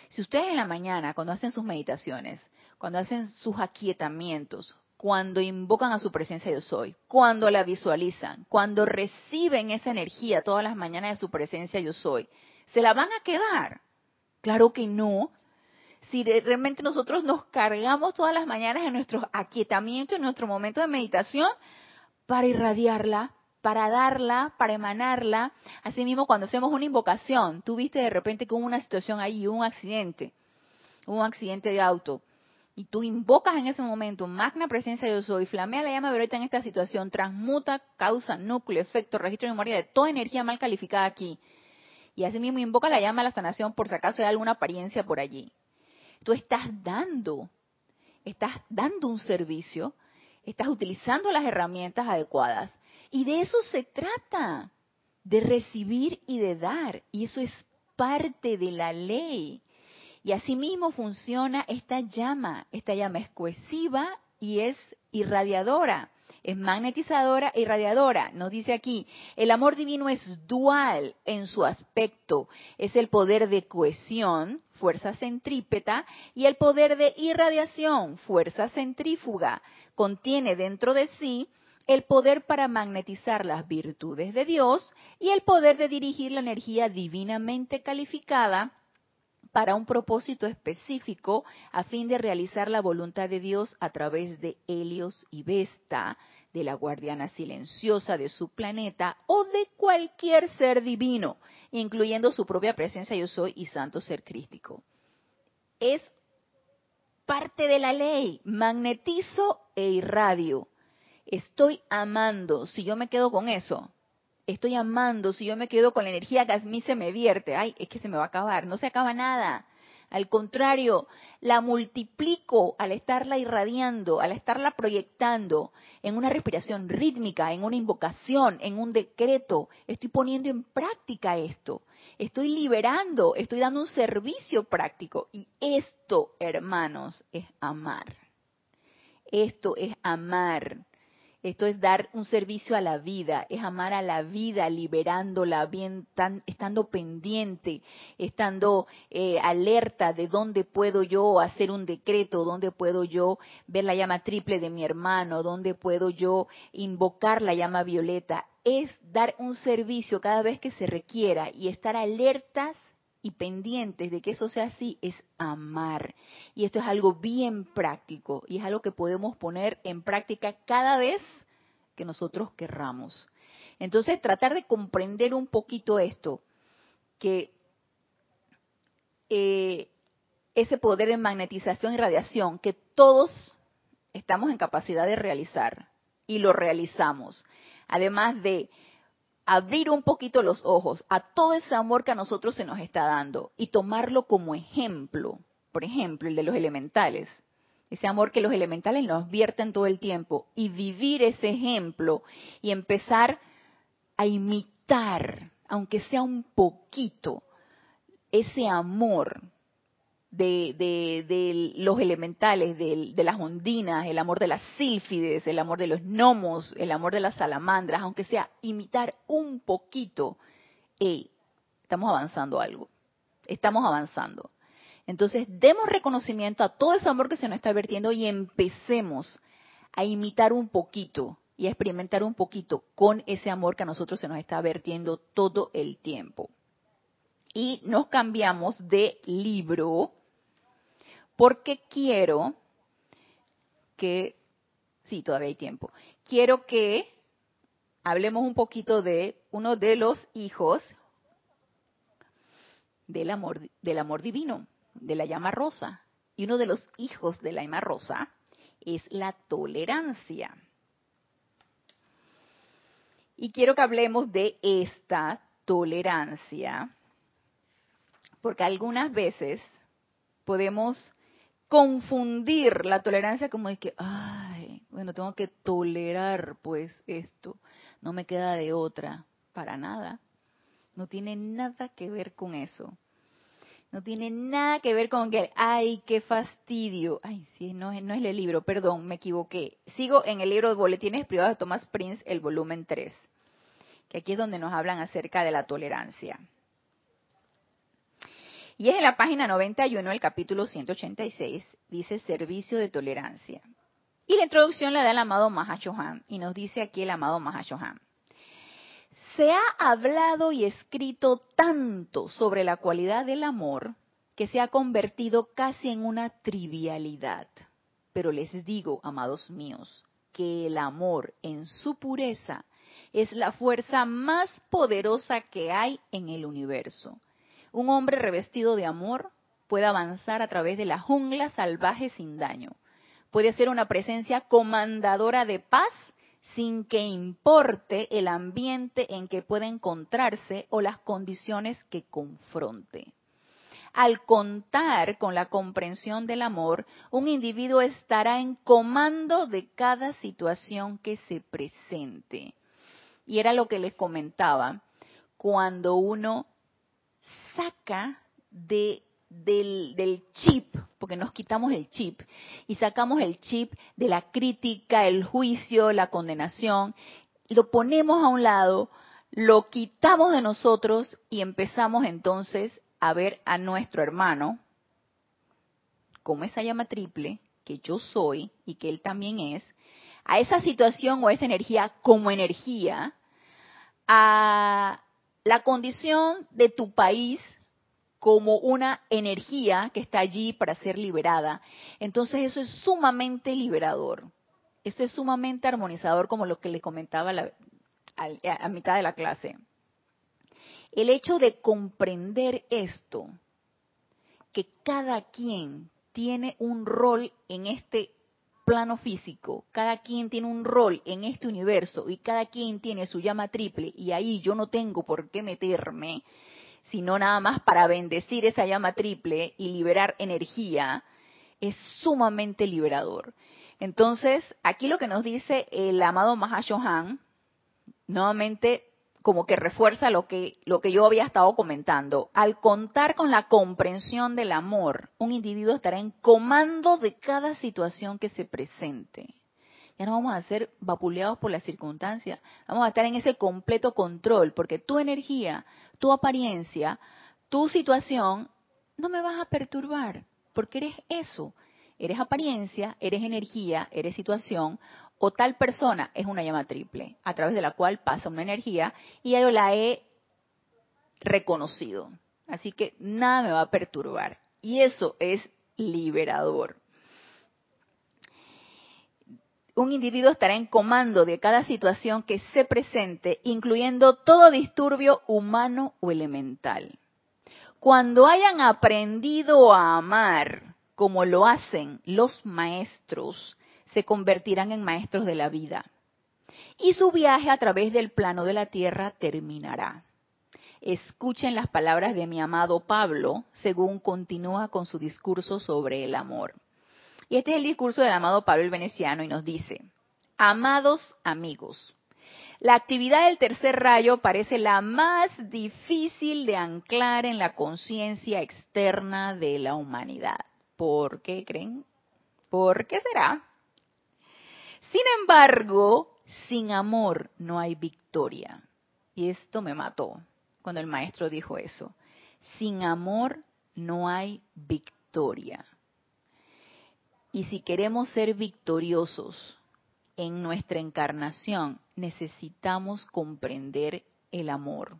Si ustedes en la mañana, cuando hacen sus meditaciones, cuando hacen sus aquietamientos, cuando invocan a su presencia yo soy, cuando la visualizan, cuando reciben esa energía todas las mañanas de su presencia yo soy, ¿se la van a quedar? Claro que no, si realmente nosotros nos cargamos todas las mañanas en nuestro aquietamiento, en nuestro momento de meditación, para irradiarla, para darla, para emanarla. Asimismo, cuando hacemos una invocación, tú viste de repente que hubo una situación ahí, un accidente, un accidente de auto, y tú invocas en ese momento, magna presencia yo soy, flamea la llama ahorita en esta situación, transmuta, causa, núcleo, efecto, registro de memoria de toda energía mal calificada aquí. Y asimismo invoca la llama a la sanación por si acaso hay alguna apariencia por allí tú estás dando, estás dando un servicio, estás utilizando las herramientas adecuadas. Y de eso se trata, de recibir y de dar. Y eso es parte de la ley. Y asimismo funciona esta llama. Esta llama es cohesiva y es irradiadora es magnetizadora y radiadora. Nos dice aquí, el amor divino es dual en su aspecto. Es el poder de cohesión, fuerza centrípeta, y el poder de irradiación, fuerza centrífuga. Contiene dentro de sí el poder para magnetizar las virtudes de Dios y el poder de dirigir la energía divinamente calificada para un propósito específico a fin de realizar la voluntad de Dios a través de Helios y Vesta, de la guardiana silenciosa de su planeta o de cualquier ser divino, incluyendo su propia presencia yo soy y santo ser crístico. Es parte de la ley, magnetizo e irradio. Estoy amando, si yo me quedo con eso, estoy amando, si yo me quedo con la energía que a mí se me vierte, ay, es que se me va a acabar, no se acaba nada. Al contrario, la multiplico al estarla irradiando, al estarla proyectando en una respiración rítmica, en una invocación, en un decreto. Estoy poniendo en práctica esto. Estoy liberando, estoy dando un servicio práctico. Y esto, hermanos, es amar. Esto es amar Esto es dar un servicio a la vida, es amar a la vida, liberándola, bien, tan, estando pendiente, estando eh, alerta de dónde puedo yo hacer un decreto, dónde puedo yo ver la llama triple de mi hermano, dónde puedo yo invocar la llama violeta. Es dar un servicio cada vez que se requiera y estar alertas y pendientes de que eso sea así es amar. Y esto es algo bien práctico y es algo que podemos poner en práctica cada vez que nosotros querramos. Entonces, tratar de comprender un poquito esto, que eh, ese poder de magnetización y radiación que todos estamos en capacidad de realizar y lo realizamos, además de abrir un poquito los ojos a todo ese amor que a nosotros se nos está dando y tomarlo como ejemplo. Por ejemplo, el de los elementales. Ese amor que los elementales nos vierten todo el tiempo y vivir ese ejemplo y empezar a imitar, aunque sea un poquito, ese amor de, de, los elementales, de, de, las ondinas, el amor de las sílfides, el amor de los gnomos, el amor de las salamandras, aunque sea imitar un poquito, estamos avanzando algo, estamos avanzando. Entonces, demos reconocimiento a todo ese amor que se nos está vertiendo y empecemos a imitar un poquito y a experimentar un poquito con ese amor que a nosotros se nos está vertiendo todo el tiempo. Y nos cambiamos de libro porque quiero que, sí, todavía hay tiempo, quiero que hablemos un poquito de uno de los hijos del amor, del amor divino, de la llama rosa. Y uno de los hijos de la llama rosa es la tolerancia. Y quiero que hablemos de esta tolerancia, porque algunas veces podemos confundir la tolerancia como de que, ay, bueno, tengo que tolerar pues esto, no me queda de otra, para nada. No tiene nada que ver con eso. No tiene nada que ver con que, ay, qué fastidio. Ay, sí, no, no es el libro, perdón, me equivoqué. Sigo en el libro de Boletines Privados de Thomas Prince, el volumen 3, que aquí es donde nos hablan acerca de la tolerancia. Y es en la página 91, el capítulo 186, dice servicio de tolerancia. Y la introducción la da el amado Mahashohan, y nos dice aquí el amado Mahashohan. Se ha hablado y escrito tanto sobre la cualidad del amor que se ha convertido casi en una trivialidad. Pero les digo, amados míos, que el amor en su pureza es la fuerza más poderosa que hay en el universo un hombre revestido de amor puede avanzar a través de la jungla salvaje sin daño. Puede ser una presencia comandadora de paz sin que importe el ambiente en que pueda encontrarse o las condiciones que confronte. Al contar con la comprensión del amor, un individuo estará en comando de cada situación que se presente. Y era lo que les comentaba, cuando uno saca de, del, chip, porque nos quitamos el chip, y sacamos el chip de la crítica, el juicio, la condenación, lo ponemos a un lado, lo quitamos de nosotros y empezamos entonces a ver a nuestro hermano como esa llama triple que yo soy y que él también es, a esa situación o a esa energía como energía, a la condición de tu país como una energía que está allí para ser liberada. Entonces eso es sumamente liberador. Eso es sumamente armonizador como lo que le comentaba a, mitad de la clase. El hecho de comprender esto, que cada quien tiene un rol en este plano físico, cada quien tiene un rol en este universo y cada quien tiene su llama triple y ahí yo no tengo por qué meterme, sino nada más para bendecir esa llama triple y liberar energía, es sumamente liberador. Entonces, aquí lo que nos dice el amado Mahashohan, nuevamente como que refuerza lo que, lo que yo había estado comentando. Al contar con la comprensión del amor, un individuo estará en comando de cada situación que se presente. ya no vamos a ser vapuleados por las circunstancias, vamos a estar en ese completo control, porque tu energía, tu apariencia, tu situación, no me vas a perturbar, porque eres eso, eres apariencia, eres energía, eres situación, o tal persona es una llama triple, a través de la cual pasa una energía, y yo la he reconocido. Así que nada me va a perturbar. Y eso es liberador. Un individuo estará en comando de cada situación que se presente, incluyendo todo disturbio humano o elemental. Cuando hayan aprendido a amar como lo hacen los maestros, se convertirán en maestros de la vida. Y su viaje a través del plano de la tierra terminará. Escuchen las palabras de mi amado Pablo, según continúa con su discurso sobre el amor. Y este es el discurso del amado Pablo el Veneciano y nos dice, amados amigos, la actividad del tercer rayo parece la más difícil de anclar en la conciencia externa de la humanidad. ¿Por qué creen? ¿Por qué será? Sin embargo, sin amor no hay victoria. Y esto me mató cuando el maestro dijo eso. Sin amor no hay victoria. Y si queremos ser victoriosos en nuestra encarnación, necesitamos comprender el amor,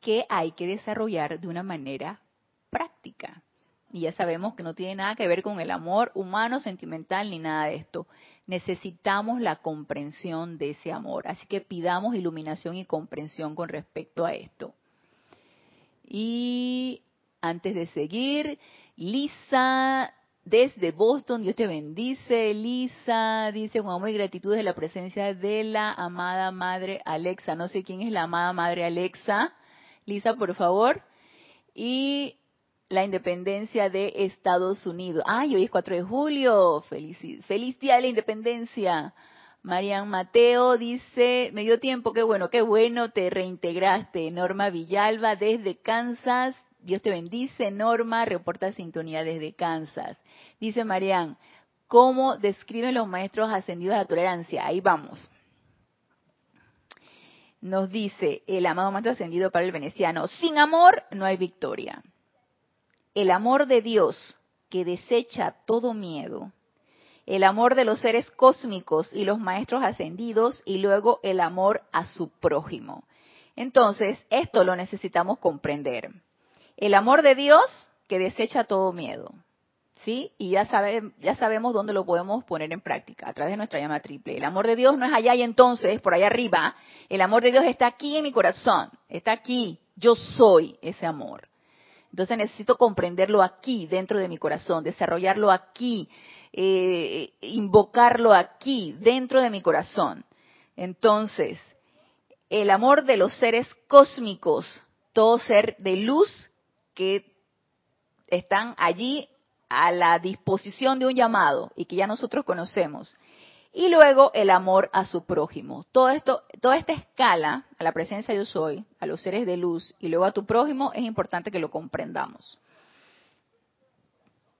que hay que desarrollar de una manera práctica. Y ya sabemos que no tiene nada que ver con el amor humano, sentimental, ni nada de esto. Necesitamos la comprensión de ese amor. Así que pidamos iluminación y comprensión con respecto a esto. Y antes de seguir, Lisa desde Boston, Dios te bendice, Lisa, dice con amor y gratitud de la presencia de la amada Madre Alexa. No sé quién es la amada Madre Alexa. Lisa, por favor. Y la independencia de Estados Unidos. Ay, hoy es 4 de julio. Feliz, feliz día de la independencia. Marian Mateo dice, me dio tiempo, qué bueno, qué bueno, te reintegraste. Norma Villalba desde Kansas. Dios te bendice, Norma, reporta sintonía desde Kansas. Dice Marian, ¿cómo describen los maestros ascendidos a la tolerancia? Ahí vamos. Nos dice el amado maestro ascendido para el veneciano, sin amor no hay victoria el amor de Dios que desecha todo miedo, el amor de los seres cósmicos y los maestros ascendidos y luego el amor a su prójimo. Entonces, esto lo necesitamos comprender. El amor de Dios que desecha todo miedo. ¿Sí? Y ya, ya sabemos dónde lo podemos poner en práctica, a través de nuestra llama triple. El amor de Dios no es allá y entonces, por allá arriba. El amor de Dios está aquí en mi corazón, está aquí. Yo soy ese amor. Entonces necesito comprenderlo aquí, dentro de mi corazón, desarrollarlo aquí, eh, invocarlo aquí, dentro de mi corazón. Entonces, el amor de los seres cósmicos, todo ser de luz que están allí a la disposición de un llamado y que ya nosotros conocemos y luego el amor a su prójimo. Todo esto, toda esta escala a la presencia yo soy, a los seres de luz y luego a tu prójimo es importante que lo comprendamos.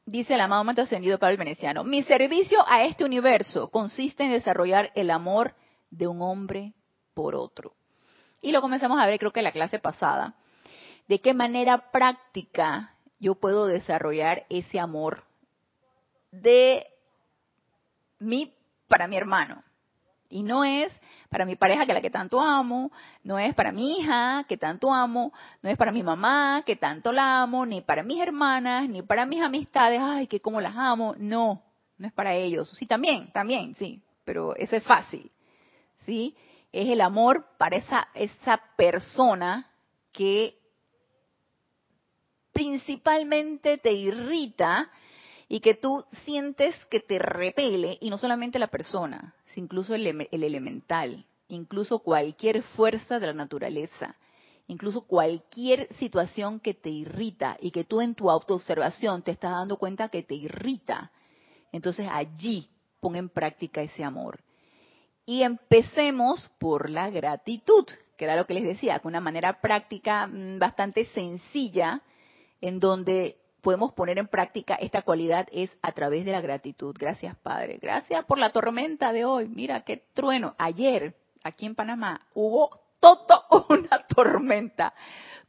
Dice el amado Maestro Ascendido Pablo Veneciano, mi servicio a este universo consiste en desarrollar el amor de un hombre por otro. Y lo comenzamos a ver creo que en la clase pasada, de qué manera práctica yo puedo desarrollar ese amor de mi para mi hermano. Y no es para mi pareja que la que tanto amo, no es para mi hija que tanto amo, no es para mi mamá que tanto la amo, ni para mis hermanas, ni para mis amistades, ay, que como las amo, no, no es para ellos. Sí, también, también, sí, pero eso es fácil. ¿Sí? Es el amor para esa esa persona que principalmente te irrita y que tú sientes que te repele, y no solamente la persona, sino incluso el, el elemental, incluso cualquier fuerza de la naturaleza, incluso cualquier situación que te irrita y que tú en tu autoobservación te estás dando cuenta que te irrita. Entonces allí pon en práctica ese amor. Y empecemos por la gratitud, que era lo que les decía, con una manera práctica mm, bastante sencilla, en donde podemos poner en práctica esta cualidad es a través de la gratitud. Gracias, Padre. Gracias por la tormenta de hoy. Mira qué trueno. Ayer, aquí en Panamá, hubo todo una tormenta.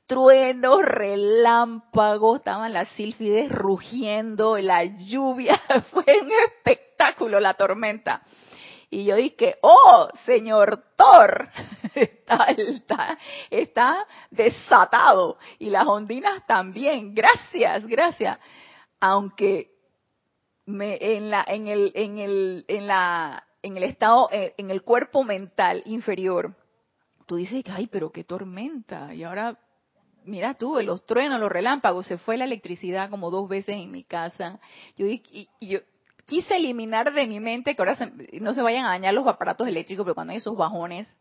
Truenos, relámpagos, estaban las sílfides rugiendo, la lluvia, fue un espectáculo la tormenta. Y yo dije, oh, señor Thor, está, está, está desatado. Y las ondinas también. Gracias, gracias. Aunque me, en la, en el, en el, en la, en el estado, eh, en el cuerpo mental inferior, tú dices, ay, pero qué tormenta. Y ahora, mira tú, los truenos, los relámpagos, se fue la electricidad como dos veces en mi casa. Yo, y, y yo quise eliminar de mi mente que ahora no se vayan a dañar los aparatos eléctricos, pero cuando hay esos bajones,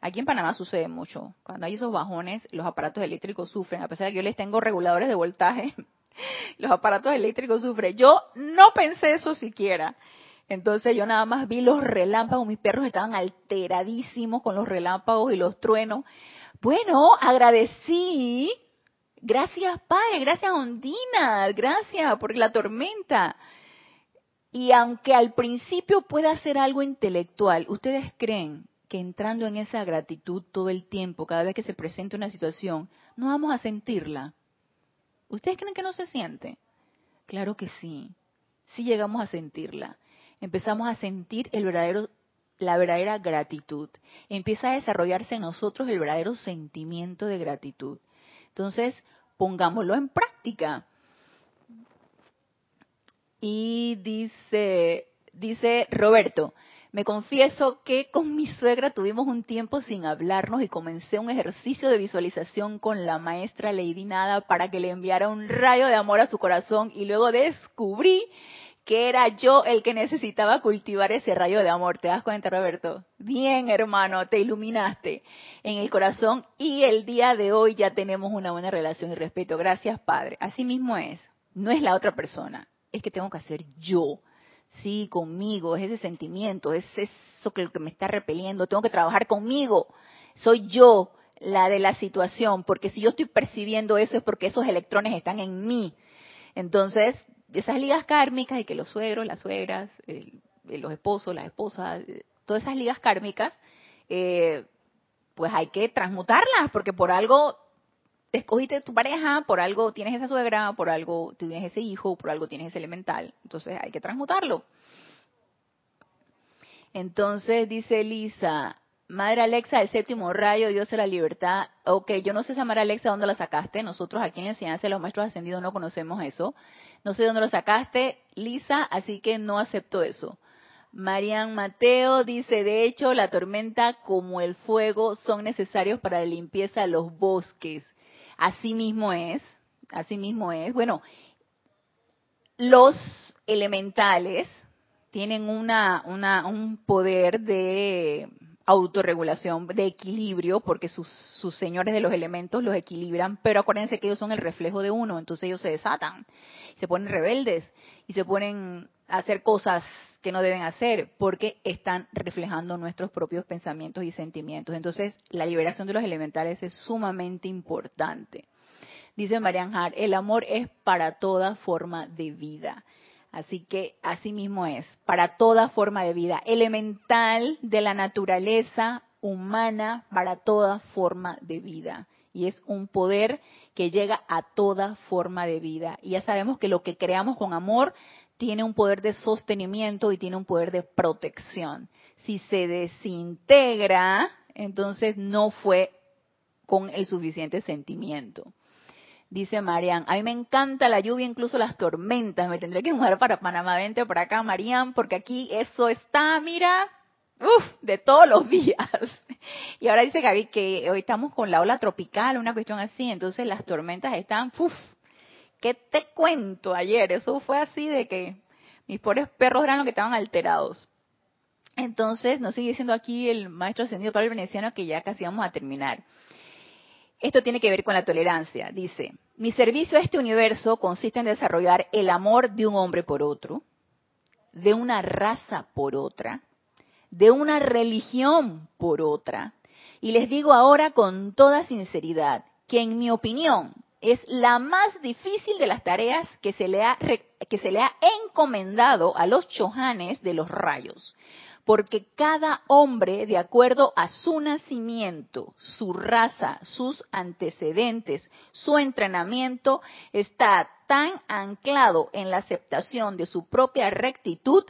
aquí en Panamá sucede mucho, cuando hay esos bajones, los aparatos eléctricos sufren, a pesar de que yo les tengo reguladores de voltaje, los aparatos eléctricos sufren. Yo no pensé eso siquiera. Entonces yo nada más vi los relámpagos, mis perros estaban alteradísimos con los relámpagos y los truenos. Bueno, agradecí. Gracias, Padre, gracias, Ondina, gracias por la tormenta. Y aunque al principio pueda ser algo intelectual, ¿ustedes creen que entrando en esa gratitud todo el tiempo, cada vez que se presenta una situación, no vamos a sentirla? ¿Ustedes creen que no se siente? Claro que sí. Sí llegamos a sentirla. Empezamos a sentir la verdadera gratitud. Empieza a desarrollarse en nosotros el verdadero sentimiento de gratitud. Entonces, pongámoslo en práctica. Y dice, dice Roberto, me confieso que con mi suegra tuvimos un tiempo sin hablarnos y comencé un ejercicio de visualización con la maestra Lady Nada para que le enviara un rayo de amor a su corazón y luego descubrí que era yo el que necesitaba cultivar ese rayo de amor. ¿Te das cuenta, Roberto? Bien, hermano, te iluminaste en el corazón y el día de hoy ya tenemos una buena relación y respeto. Gracias, Padre. Así mismo es. No es la otra persona, es que tengo que hacer yo. Sí, conmigo, es ese sentimiento, es eso que, que me está repeliendo, tengo que trabajar conmigo. Soy yo la de la situación, porque si yo estoy percibiendo eso es porque esos electrones están en mí. Entonces, esas ligas kármicas y que los suegros, las suegras, los esposos, las esposas, todas esas ligas kármicas, eh, pues hay que transmutarlas, porque por algo escogiste tu pareja, por algo tienes esa suegra, por algo tienes ese hijo, por algo tienes ese elemental. Entonces hay que transmutarlo. Entonces dice Lisa, Madre Alexa, el séptimo rayo, Dios de la libertad. Ok, yo no sé esa Madre Alexa dónde la sacaste. Nosotros aquí en la enseñanza de los maestros ascendidos no conocemos eso. No sé dónde lo sacaste, Lisa, así que no acepto eso. Marian Mateo dice, de hecho, la tormenta como el fuego son necesarios para la limpieza de los bosques. Así mismo es, así mismo es. Bueno, los elementales tienen una, una, un poder de autorregulación, de equilibrio, porque sus, sus señores de los elementos los equilibran, pero acuérdense que ellos son el reflejo de uno, entonces ellos se desatan, se ponen rebeldes y se ponen a hacer cosas que no deben hacer porque están reflejando nuestros propios pensamientos y sentimientos. Entonces, la liberación de los elementales es sumamente importante. Dice Marian Hart, el amor es para toda forma de vida. Así que así mismo es, para toda forma de vida, elemental de la naturaleza humana para toda forma de vida. Y es un poder que llega a toda forma de vida. Y ya sabemos que lo que creamos con amor tiene un poder de sostenimiento y tiene un poder de protección. Si se desintegra, entonces no fue con el suficiente sentimiento. Dice Marian, a mí me encanta la lluvia, incluso las tormentas. Me tendré que mudar para Panamá. Vente por acá, Marian, porque aquí eso está, mira, uff, de todos los días. Y ahora dice Gaby que hoy estamos con la ola tropical, una cuestión así. Entonces las tormentas están, uff, ¿Qué te cuento ayer? Eso fue así de que mis pobres perros eran los que estaban alterados. Entonces, nos sigue diciendo aquí el maestro ascendido Pablo Veneciano que ya casi vamos a terminar. Esto tiene que ver con la tolerancia. Dice, mi servicio a este universo consiste en desarrollar el amor de un hombre por otro, de una raza por otra, de una religión por otra. Y les digo ahora con toda sinceridad que en mi opinión es la más difícil de las tareas que se le ha, que se le ha encomendado a los chohanes de los rayos, porque cada hombre, de acuerdo a su nacimiento, su raza, sus antecedentes, su entrenamiento, está tan anclado en la aceptación de su propia rectitud,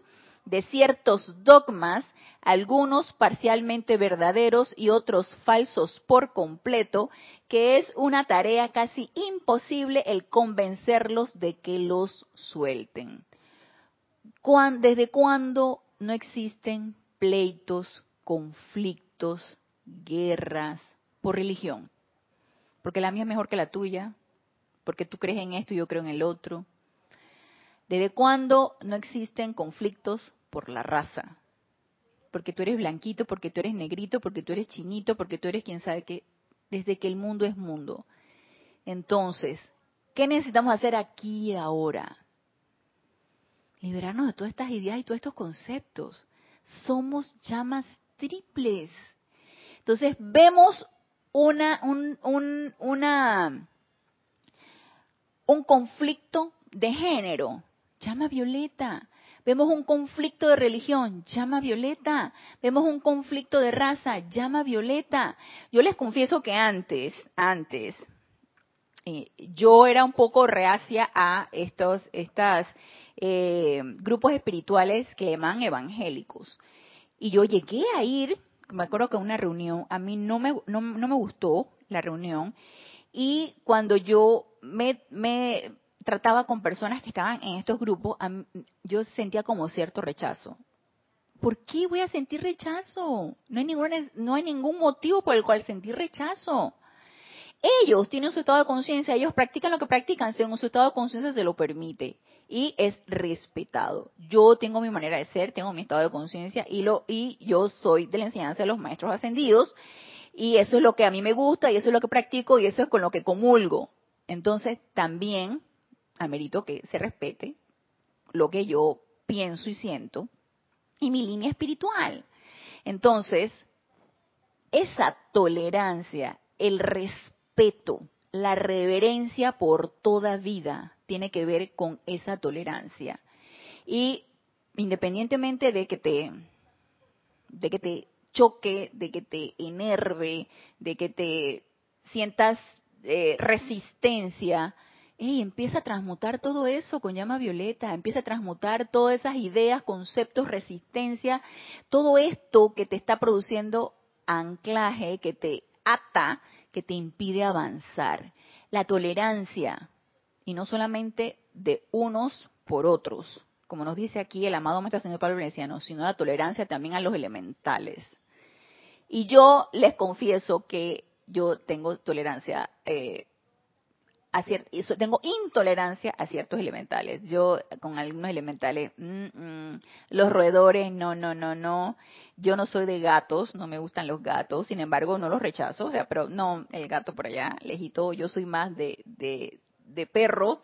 de ciertos dogmas, algunos parcialmente verdaderos y otros falsos por completo, que es una tarea casi imposible el convencerlos de que los suelten. ¿Desde cuándo no existen pleitos, conflictos, guerras por religión? Porque la mía es mejor que la tuya, porque tú crees en esto y yo creo en el otro. ¿Desde cuándo no existen conflictos por la raza? Porque tú eres blanquito, porque tú eres negrito, porque tú eres chinito, porque tú eres quien sabe que, desde que el mundo es mundo. Entonces, ¿qué necesitamos hacer aquí y ahora? Liberarnos de todas estas ideas y todos estos conceptos. Somos llamas triples. Entonces, vemos una, un, un, una, un conflicto de género, llama violeta. Vemos un conflicto de religión, llama violeta. Vemos un conflicto de raza, llama violeta. Yo les confieso que antes, antes, eh, yo era un poco reacia a estos estas, eh, grupos espirituales que llaman evangélicos. Y yo llegué a ir, me acuerdo que una reunión, a mí no me, no, me gustó la reunión, y cuando yo me, trataba con personas que estaban en estos grupos, yo sentía como cierto rechazo. ¿Por qué voy a sentir rechazo? No hay, ningún, no hay ningún motivo por el cual sentir rechazo. Ellos tienen su estado de conciencia, ellos practican lo que practican, según su estado de conciencia se lo permite y es respetado. Yo tengo mi manera de ser, tengo mi estado de conciencia y lo y yo soy de la enseñanza de los maestros ascendidos y eso es lo que a mí me gusta y eso es lo que practico y eso es con lo que comulgo. Entonces, también amerito que se respete lo que yo pienso y siento y mi línea espiritual. Entonces, esa tolerancia, el respeto, la reverencia por toda vida tiene que ver con esa tolerancia. Y independientemente de que te de que te choque, de que te enerve, de que te sientas eh, resistencia, y empieza a transmutar todo eso con llama violeta, empieza a transmutar todas esas ideas, conceptos, resistencia, todo esto que te está produciendo anclaje, que te ata, que te impide avanzar. La tolerancia, y no solamente de unos por otros, como nos dice aquí el amado Maestro Señor Pablo Veneciano, sino la tolerancia también a los elementales. Y yo les confieso que yo tengo tolerancia eh, tengo intolerancia a ciertos elementales. Yo con algunos elementales, mm, mm, los roedores, no, no, no, no. Yo no soy de gatos, no me gustan los gatos, sin embargo no los rechazo, o sea, pero no, el gato por allá, lejito, yo soy más de, de, de perro.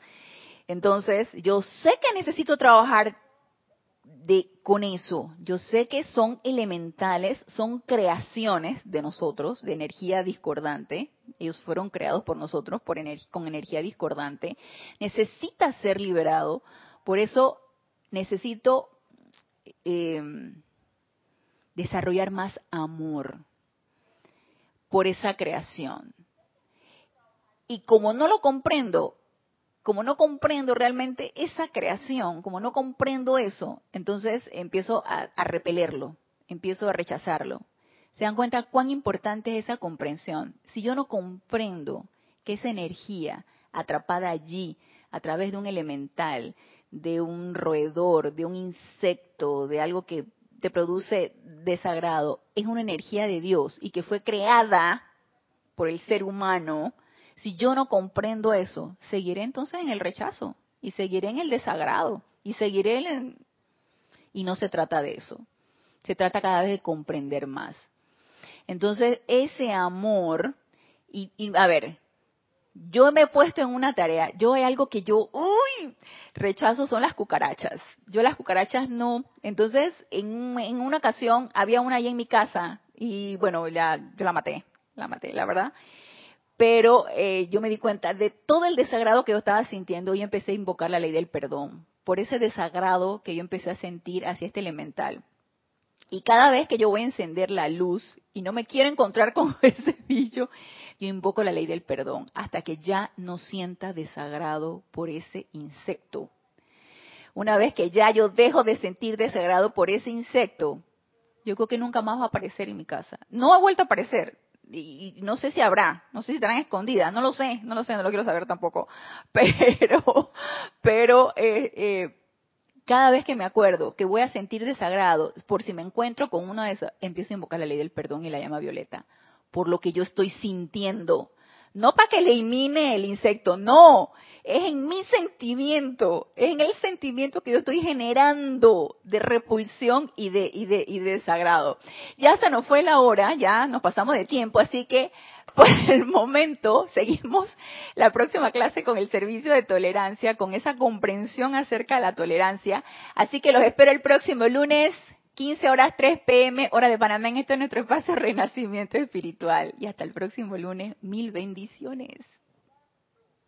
Entonces, yo sé que necesito trabajar de con eso. Yo sé que son elementales, son creaciones de nosotros, de energía discordante. Ellos fueron creados por nosotros con energía discordante. Necesita ser liberado. Por eso necesito em, desarrollar más amor por esa creación. Y como no lo comprendo, como no comprendo realmente esa creación, como no comprendo eso, entonces empiezo a, repelerlo, empiezo a rechazarlo. ¿Se dan cuenta cuán importante es esa comprensión? Si yo no comprendo que esa energía atrapada allí, a través de un elemental, de un roedor, de un insecto, de algo que te produce desagrado, es una energía de Dios y que fue creada por el ser humano, si yo no comprendo eso, seguiré entonces en el rechazo y seguiré en el desagrado y seguiré en... Y no se trata de eso. Se trata cada vez de comprender más. Entonces, ese amor, y, a ver, yo me he puesto en una tarea, yo hay algo que yo, uy, rechazo son las cucarachas. Yo las cucarachas no. Entonces, en, en una ocasión había una ahí en mi casa y bueno, ya, yo la maté, la maté, la verdad pero eh, yo me di cuenta de todo el desagrado que yo estaba sintiendo y empecé a invocar la ley del perdón, por ese desagrado que yo empecé a sentir hacia este elemental. Y cada vez que yo voy a encender la luz y no me quiero encontrar con ese bicho, yo invoco la ley del perdón hasta que ya no sienta desagrado por ese insecto. Una vez que ya yo dejo de sentir desagrado por ese insecto, yo creo que nunca más va a aparecer en mi casa. No ha vuelto a aparecer. Y, no sé si habrá, no sé si estarán escondidas, no lo sé, no lo sé, no lo quiero saber tampoco. Pero, pero eh, eh, cada vez que me acuerdo que voy a sentir desagrado, por si me encuentro con uno de esos, empiezo a invocar la ley del perdón y la llama violeta, por lo que yo estoy sintiendo. No para que elimine el insecto, no, es en mi sentimiento, es en el sentimiento que yo estoy generando de repulsión y de, y de, y de desagrado. Ya se nos fue la hora, ya nos pasamos de tiempo, así que por el momento seguimos la próxima clase con el servicio de tolerancia, con esa comprensión acerca de la tolerancia. Así que los espero el próximo lunes. 15 horas 3 pm, hora de Panamá, en este nuestro espacio Renacimiento Espiritual. Y hasta el próximo lunes, mil bendiciones.